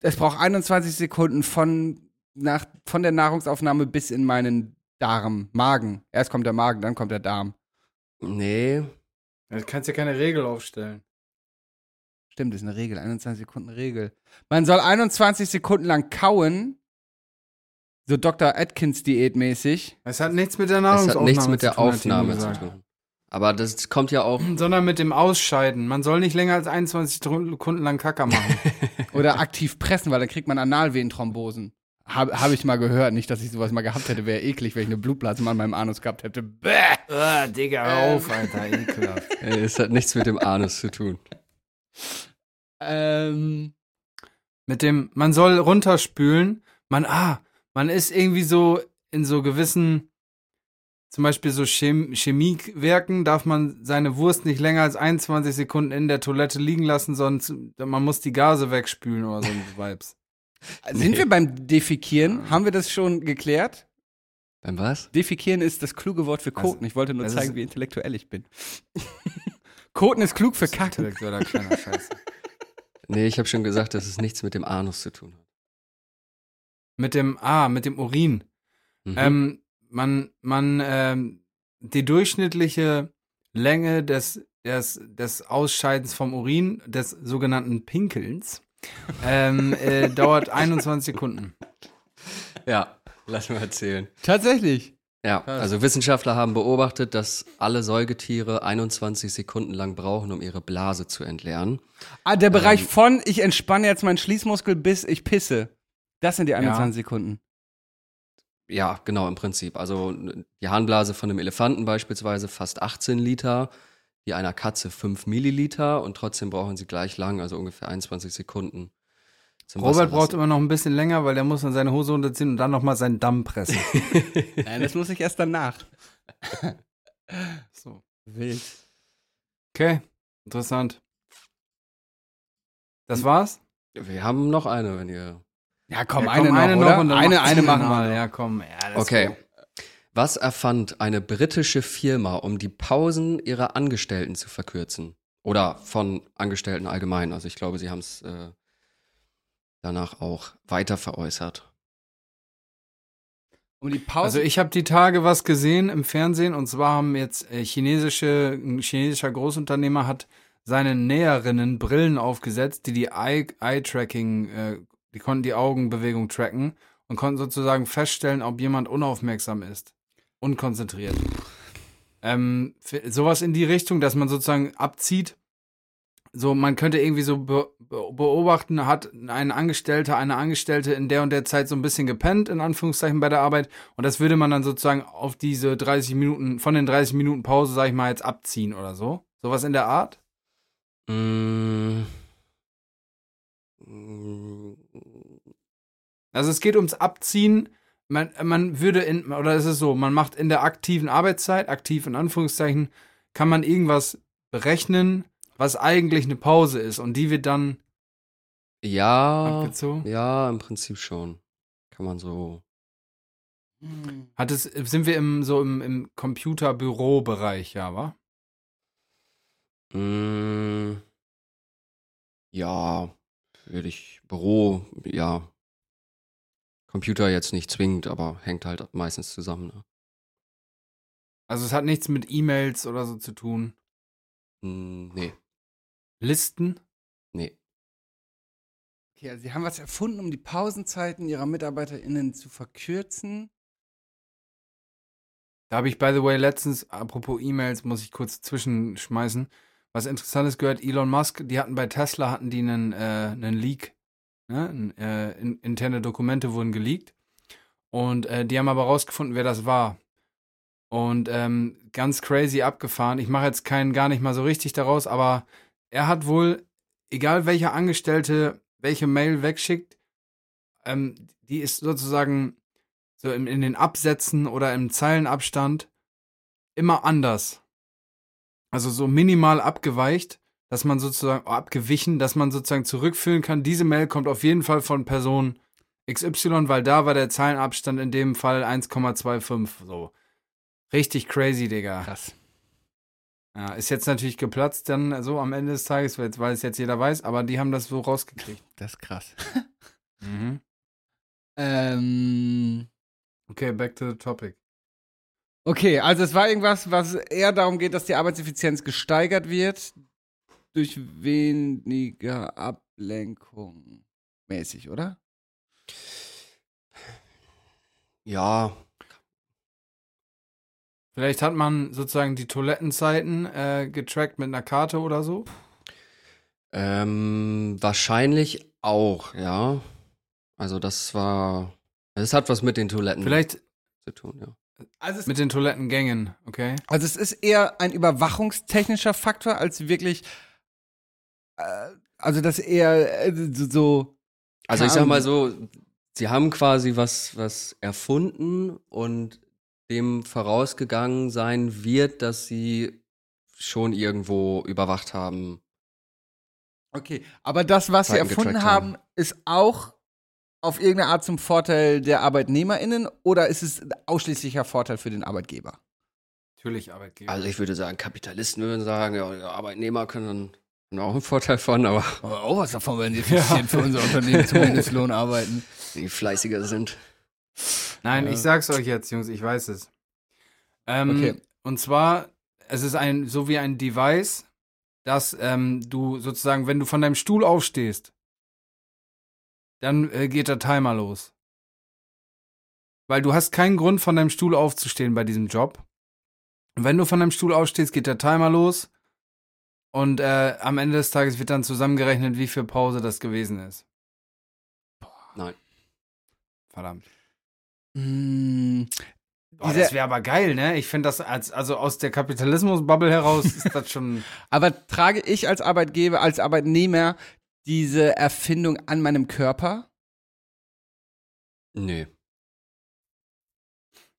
Es braucht 21 Sekunden von, nach, von der Nahrungsaufnahme bis in meinen Darm, Magen. Erst kommt der Magen, dann kommt der Darm. nee, Du kannst ja keine Regel aufstellen. Stimmt, ist eine Regel, 21 Sekunden Regel. Man soll 21 Sekunden lang kauen, so Dr. Atkins Diät mäßig. Es hat nichts mit der es Nahrungsaufnahme hat nichts mit der zu tun, Aufnahme zu tun. Aber das kommt ja auch. Sondern mit dem Ausscheiden. Man soll nicht länger als 21 Sekunden lang Kacker machen. Oder aktiv pressen, weil dann kriegt man Analvenenthrombosen. Habe hab ich mal gehört. Nicht, dass ich sowas mal gehabt hätte. Wäre eklig, wenn ich eine Blutblase mal in meinem Anus gehabt hätte. Bäh. ah, Digga, hör auf, Alter, ekelhaft. Es hat nichts mit dem Anus zu tun. Ähm, Mit dem, man soll runterspülen. Man, ah, man ist irgendwie so in so gewissen, zum Beispiel so Chem Chemiewerken, darf man seine Wurst nicht länger als 21 Sekunden in der Toilette liegen lassen, sonst man muss die Gase wegspülen oder so ein Vibes. Sind wir beim Defikieren? Haben wir das schon geklärt? Beim was? Defikieren ist das kluge Wort für Also, Koten. Ich wollte nur zeigen, wie intellektuell ich bin. Koten ist klug für Kacken. Intellektueller kleiner Scheiß. Nee, ich habe schon gesagt, dass es nichts mit dem Anus zu tun hat. Mit dem, ah, mit dem Urin. Mhm. Ähm, man, man, ähm, die durchschnittliche Länge des, des, des Ausscheidens vom Urin, des sogenannten Pinkelns, ähm, äh, dauert 21 Sekunden. ja, lass mal erzählen. Tatsächlich. Ja, also Wissenschaftler haben beobachtet, dass alle Säugetiere 21 Sekunden lang brauchen, um ihre Blase zu entleeren. Ah, der Bereich Ähm. von ich entspanne jetzt meinen Schließmuskel bis ich pisse. Das sind die 21 Sekunden. Ja, genau, im Prinzip. Also die Harnblase von einem Elefanten beispielsweise fast 18 Liter, die einer Katze 5 Milliliter und trotzdem brauchen sie gleich lang, also ungefähr 21 Sekunden. Robert Wasser braucht immer noch ein bisschen länger, weil der muss dann seine Hose unterziehen und dann nochmal seinen Damm pressen. Nein, das muss ich erst danach. so. Wild. Okay, interessant. Das war's? Wir haben noch eine, wenn ihr. Ja, komm, Ja, eine noch, eine oder? und dann eine, eine machen mal. wir. Ja, komm. Ja, Okay. go. Was erfand eine britische Firma, um die Pausen ihrer Angestellten zu verkürzen? Oder von Angestellten allgemein. Also ich glaube, sie haben es äh, danach auch weiter veräußert. Um die Pause. Also ich habe die Tage was gesehen im Fernsehen und zwar haben jetzt äh, chinesische, ein chinesischer Großunternehmer hat seinen Näherinnen Brillen aufgesetzt, die die Eye- Eye-Tracking, äh, die konnten die Augenbewegung tracken und konnten sozusagen feststellen, ob jemand unaufmerksam ist, unkonzentriert. Ähm, sowas in die Richtung, dass man sozusagen abzieht. So, man könnte irgendwie so be be beobachten, hat ein Angestellter, eine Angestellte in der und der Zeit so ein bisschen gepennt, in Anführungszeichen bei der Arbeit. Und das würde man dann sozusagen auf diese 30 Minuten, von den 30 Minuten Pause, sag ich mal, jetzt abziehen oder so. Sowas in der Art? Mm. Mm. Also es geht ums Abziehen. Man, man würde in, oder es ist so, man macht in der aktiven Arbeitszeit, aktiv in Anführungszeichen, kann man irgendwas berechnen, was eigentlich eine Pause ist. Und die wird dann Ja, abgezogen. ja, im Prinzip schon. Kann man so. Hat es, sind wir im, so im, im Computerbürobereich, ja, wa? Mm. Ja, würde ich. Büro, ja. Computer jetzt nicht zwingend, aber hängt halt meistens zusammen. Ne? Also es hat nichts mit E-Mails oder so zu tun. Mm, nee, Listen? nee. Okay, also sie haben was erfunden, um die Pausenzeiten ihrer MitarbeiterInnen zu verkürzen. Da habe ich, by the way, letztens, apropos E-Mails, muss ich kurz zwischenschmeißen, was Interessantes gehört, Elon Musk, die hatten bei Tesla, hatten die einen, äh, einen Leak, ne? Äh, in, interne Dokumente wurden geleakt und äh, die haben aber rausgefunden, wer das war. Und ähm, ganz crazy abgefahren. Ich mache jetzt keinen gar nicht mal so richtig daraus, aber er hat wohl, egal welcher Angestellte welche Mail wegschickt, ähm, die ist sozusagen so in, in den Absätzen oder im Zeilenabstand immer anders. Also so minimal abgeweicht, dass man sozusagen, oh, abgewichen, dass man sozusagen zurückführen kann. Diese Mail kommt auf jeden Fall von Person XY, weil da war der Zeilenabstand in dem Fall 1,25. So. Richtig crazy, Digga. Krass. Ja, ist jetzt natürlich geplatzt dann so am Ende des Tages, weil weil es jetzt jeder weiß, aber die haben das so rausgekriegt. Das ist krass. Mhm. ähm, Okay, back to the topic. okay, also es war irgendwas, was eher darum geht, dass die Arbeitseffizienz gesteigert wird durch weniger Ablenkung. Mäßig, oder? Ja, Vielleicht hat man sozusagen die Toilettenzeiten äh, getrackt mit einer Karte oder so. ähm, wahrscheinlich auch, ja. Also das war, es hat was mit den Toiletten Vielleicht zu tun, ja. Also mit den Toilettengängen, okay? also es ist eher ein überwachungstechnischer Faktor als wirklich. Äh, also das eher äh, so- so. Also ich sag mal so, sie haben quasi was, was erfunden und dem vorausgegangen sein wird, dass sie schon irgendwo überwacht haben. Okay, aber das, was sie erfunden haben, haben. ist auch auf irgendeine Art zum Vorteil der ArbeitnehmerInnen oder ist es ausschließlicher Vorteil für den Arbeitgeber? Natürlich Arbeitgeber. Also ich würde sagen, Kapitalisten würden sagen, ja, ja, Arbeitnehmer können dann auch einen Vorteil von, aber Aber auch was davon, wenn sie effizient für unser Unternehmen zum Mindestlohn arbeiten. die fleißiger sind. Nein, Ja. ich sag's euch jetzt, Jungs, ich weiß es. Ähm, Okay. Und zwar, es ist ein, so wie ein Device, dass ähm, du sozusagen, wenn du von deinem Stuhl aufstehst, dann äh, geht der Timer los. Weil du hast keinen Grund, von deinem Stuhl aufzustehen bei diesem Job. Und wenn du von deinem Stuhl aufstehst, geht der Timer los. Und äh, am Ende des Tages wird dann zusammengerechnet, wie viel Pause das gewesen ist. Nein. Verdammt. Mm, Boah, das wäre aber geil, ne? Ich finde das als, also aus der Kapitalismus-Bubble heraus ist das schon. aber trage ich als Arbeitgeber, als Arbeitnehmer diese Erfindung an meinem Körper? Nee.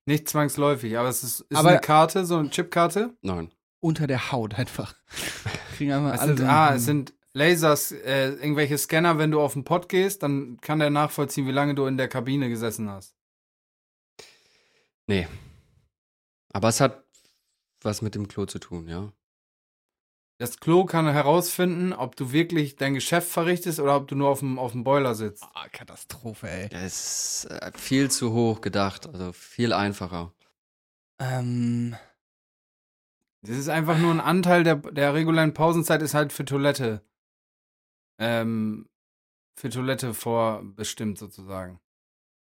Nicht zwangsläufig, aber es ist, ist Aber- eine Karte, so eine Chipkarte. Nein. Unter der Haut einfach. Kriegen einfach Es alle sind, so ah, es sind Lasers, äh, irgendwelche Scanner, wenn du auf den Pod gehst, dann kann der nachvollziehen, wie lange du in der Kabine gesessen hast. Nee. Aber es hat was mit dem Klo zu tun, ja. Das Klo kann herausfinden, ob du wirklich dein Geschäft verrichtest oder ob du nur auf dem, auf dem Boiler sitzt. Ah, Katastrophe, ey. Es ist äh, viel zu hoch gedacht, also viel einfacher. Ähm, Das ist einfach nur ein Anteil der, der regulären Pausenzeit, ist halt für Toilette. Ähm, für Toilette vorbestimmt sozusagen.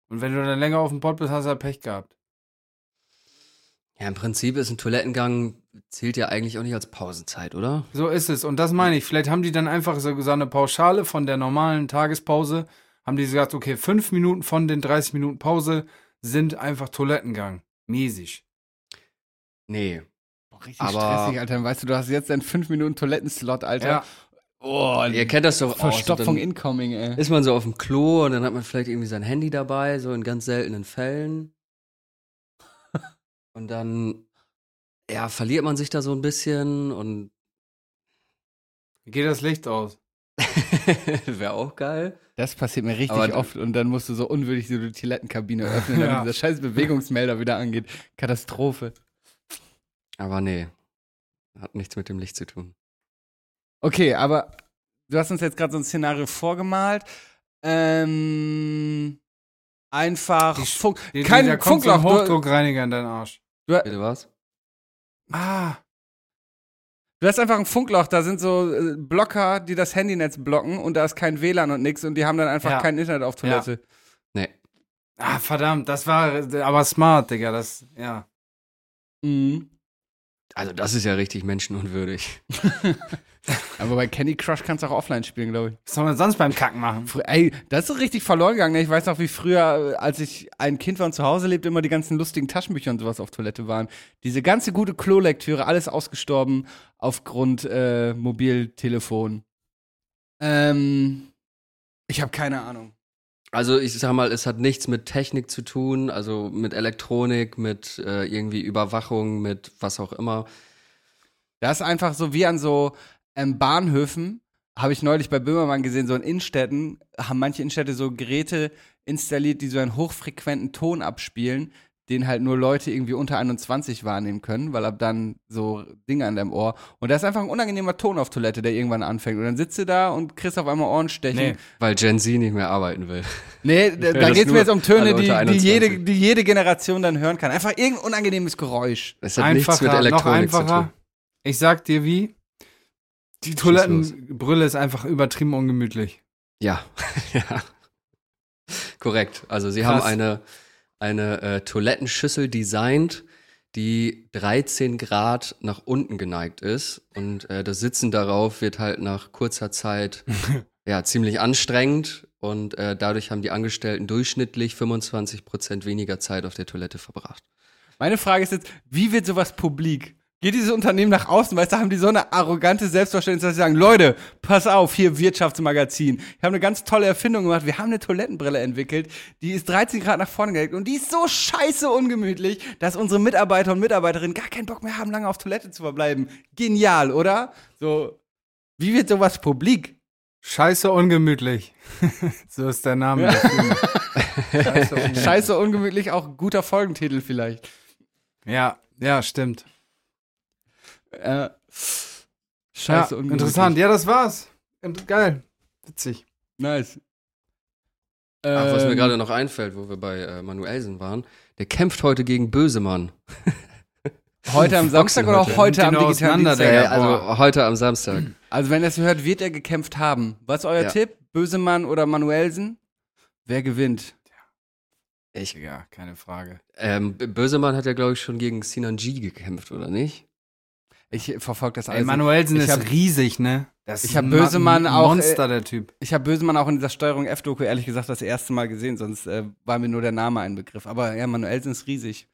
Und wenn du dann länger auf dem Pod bist, hast du halt Pech gehabt. Ja, im Prinzip ist ein Toilettengang, zählt ja eigentlich auch nicht als Pausenzeit, oder? So ist es. Und das meine ich. Vielleicht haben die dann einfach so, so eine Pauschale von der normalen Tagespause. Haben die gesagt, okay, fünf Minuten von den 30 Minuten Pause sind einfach Toilettengang. Mäßig. Nee. Richtig Aber- stressig, Alter. Weißt du, du hast jetzt einen 5 Minuten Toilettenslot, Alter. Ja. Oh, Ihr kennt das doch auch. Verstopfung so, dann incoming, ey. Ist man so auf dem Klo und dann hat man vielleicht irgendwie sein Handy dabei, so in ganz seltenen Fällen. Und dann, ja, verliert man sich da so ein bisschen und geht das Licht aus? wäre auch geil. Das passiert mir richtig Aber- oft und dann musst du so unwürdig so die Toilettenkabine öffnen, damit Ja. dieser scheiß Bewegungsmelder wieder angeht. Katastrophe. Aber nee, hat nichts mit dem Licht zu tun. Okay, aber du hast uns jetzt gerade so ein Szenario vorgemalt. Ähm, einfach Die- Funk, Die- kein da kommt so ein Funkloch. Du, Hochdruckreiniger in deinen Arsch. Bitte was? Ah, du hast einfach ein Funkloch, da sind so äh, Blocker, die das Handynetz blocken und da ist kein WLAN und nix und die haben dann einfach Ja. kein Internet auf Toilette. Nee. ah, verdammt, das war aber smart, Digga. Das, ja. Mhm. Also das ist ja richtig menschenunwürdig. Aber bei Candy Crush kannst du auch offline spielen, glaube ich. Was soll man sonst beim Kacken machen? Ey, das ist richtig verloren gegangen. Ich weiß noch, wie früher, äh, als ich ein Kind war und zu Hause lebte, immer die ganzen lustigen Taschenbücher und sowas auf Toilette waren. Diese ganze gute Klolektüre, alles ausgestorben aufgrund äh, Mobiltelefon. Ähm, ich habe keine Ahnung. Also ich sag mal, es hat nichts mit Technik zu tun, also mit Elektronik, mit äh, irgendwie Überwachung, mit was auch immer. Das ist einfach so wie an so ähm, Bahnhöfen, habe ich neulich bei Böhmermann gesehen, so in Innenstädten, haben manche Innenstädte so Geräte installiert, die so einen hochfrequenten Ton abspielen, den halt nur Leute irgendwie unter 21 wahrnehmen können, weil ab dann so Dinge an deinem Ohr. Und da ist einfach ein unangenehmer Ton auf Toilette, der irgendwann anfängt. Und dann sitzt du da und kriegst auf einmal Ohrenstechen. Nee. Weil Gen Z nicht mehr arbeiten will. Nee, da, da das geht es mir jetzt um Töne, die, die, jede, 21. die jede Generation dann hören kann. Einfach irgendein unangenehmes Geräusch. Es hat nichts mit Einfacher, noch Elektronik zu einfacher. tun. Ich sag dir wie. Die Toilettenbrille ist einfach übertrieben ungemütlich. Ja, ja. Korrekt. Also sie Krass. haben eine, eine äh, Toilettenschüssel designt, die 13 Grad nach unten geneigt ist. Und äh, das Sitzen darauf wird halt nach kurzer Zeit ja ziemlich anstrengend. Und äh, dadurch haben die Angestellten durchschnittlich 25 Prozent weniger Zeit auf der Toilette verbracht. Meine Frage ist jetzt, wie wird sowas publik? Geht dieses Unternehmen nach außen, weißt du, haben die so eine arrogante Selbstverständnis, dass sie sagen, Leute, pass auf, hier Wirtschaftsmagazin. Wir haben eine ganz tolle Erfindung gemacht. Wir haben eine Toilettenbrille entwickelt, die ist 13 Grad nach vorne gelegt und die ist so scheiße ungemütlich, dass unsere Mitarbeiter und Mitarbeiterinnen gar keinen Bock mehr haben, lange auf Toilette zu verbleiben. Genial, oder? So, wie wird sowas publik? Scheiße ungemütlich. so ist der Name. der. Scheiße ungemütlich. Scheiße ungemütlich, auch guter Folgentitel vielleicht. Ja, ja, stimmt. Äh, scheiße ja, interessant. Ja, das war's. Geil. Witzig. Nice. Ach, was mir Ähm, gerade noch einfällt, wo wir bei äh, Manuelsen waren, der kämpft heute gegen Bösemann. Heute am Samstag oder auch heute am digitalen Dienstag? Also heute am Samstag. Also wenn ihr es hört, wird er gekämpft haben. Was ist euer Ja. Tipp? Bösemann oder Manuelsen? Wer gewinnt? Ich, Ja, keine Frage. ähm, Bösemann hat ja, glaube ich, schon gegen Sinan G gekämpft, oder nicht? Ich verfolge das Ey, alles. Manuelsen ist hab- riesig, ne? Das ich ist hab ein Bösemann auch, Monster, der Typ. Ich habe Bösemann auch in dieser Steuerung F-Doku ehrlich gesagt das erste Mal gesehen, sonst äh, war mir nur der Name ein Begriff. Aber ja, Manuelsen ist riesig.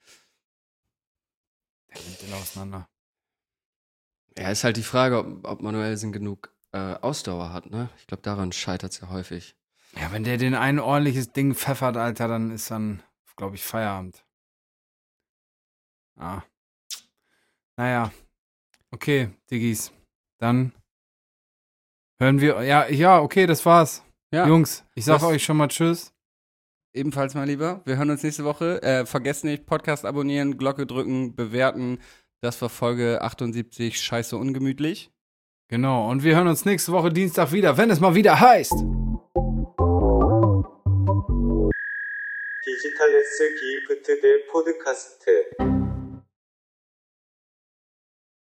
Der nimmt den auseinander. Ja, ist halt die Frage, ob, ob Manuelsen genug äh, Ausdauer hat, ne? Ich glaube, daran scheitert es ja häufig. Ja, wenn der den ein ordentliches Ding pfeffert, Alter, dann ist dann, glaube ich, Feierabend. Ah. Naja. Okay, Diggis. Dann hören wir. Ja, ja, okay, das war's. Ja, Jungs, ich sag Das- euch schon mal Tschüss. ebenfalls mal lieber. Wir hören uns nächste Woche. Äh, vergesst nicht, Podcast abonnieren, Glocke drücken, bewerten. Das war Folge 78, scheiße ungemütlich. Genau, und wir hören uns nächste Woche Dienstag wieder, wenn es mal wieder heißt. 디지털 S 기프트 대 포드카스트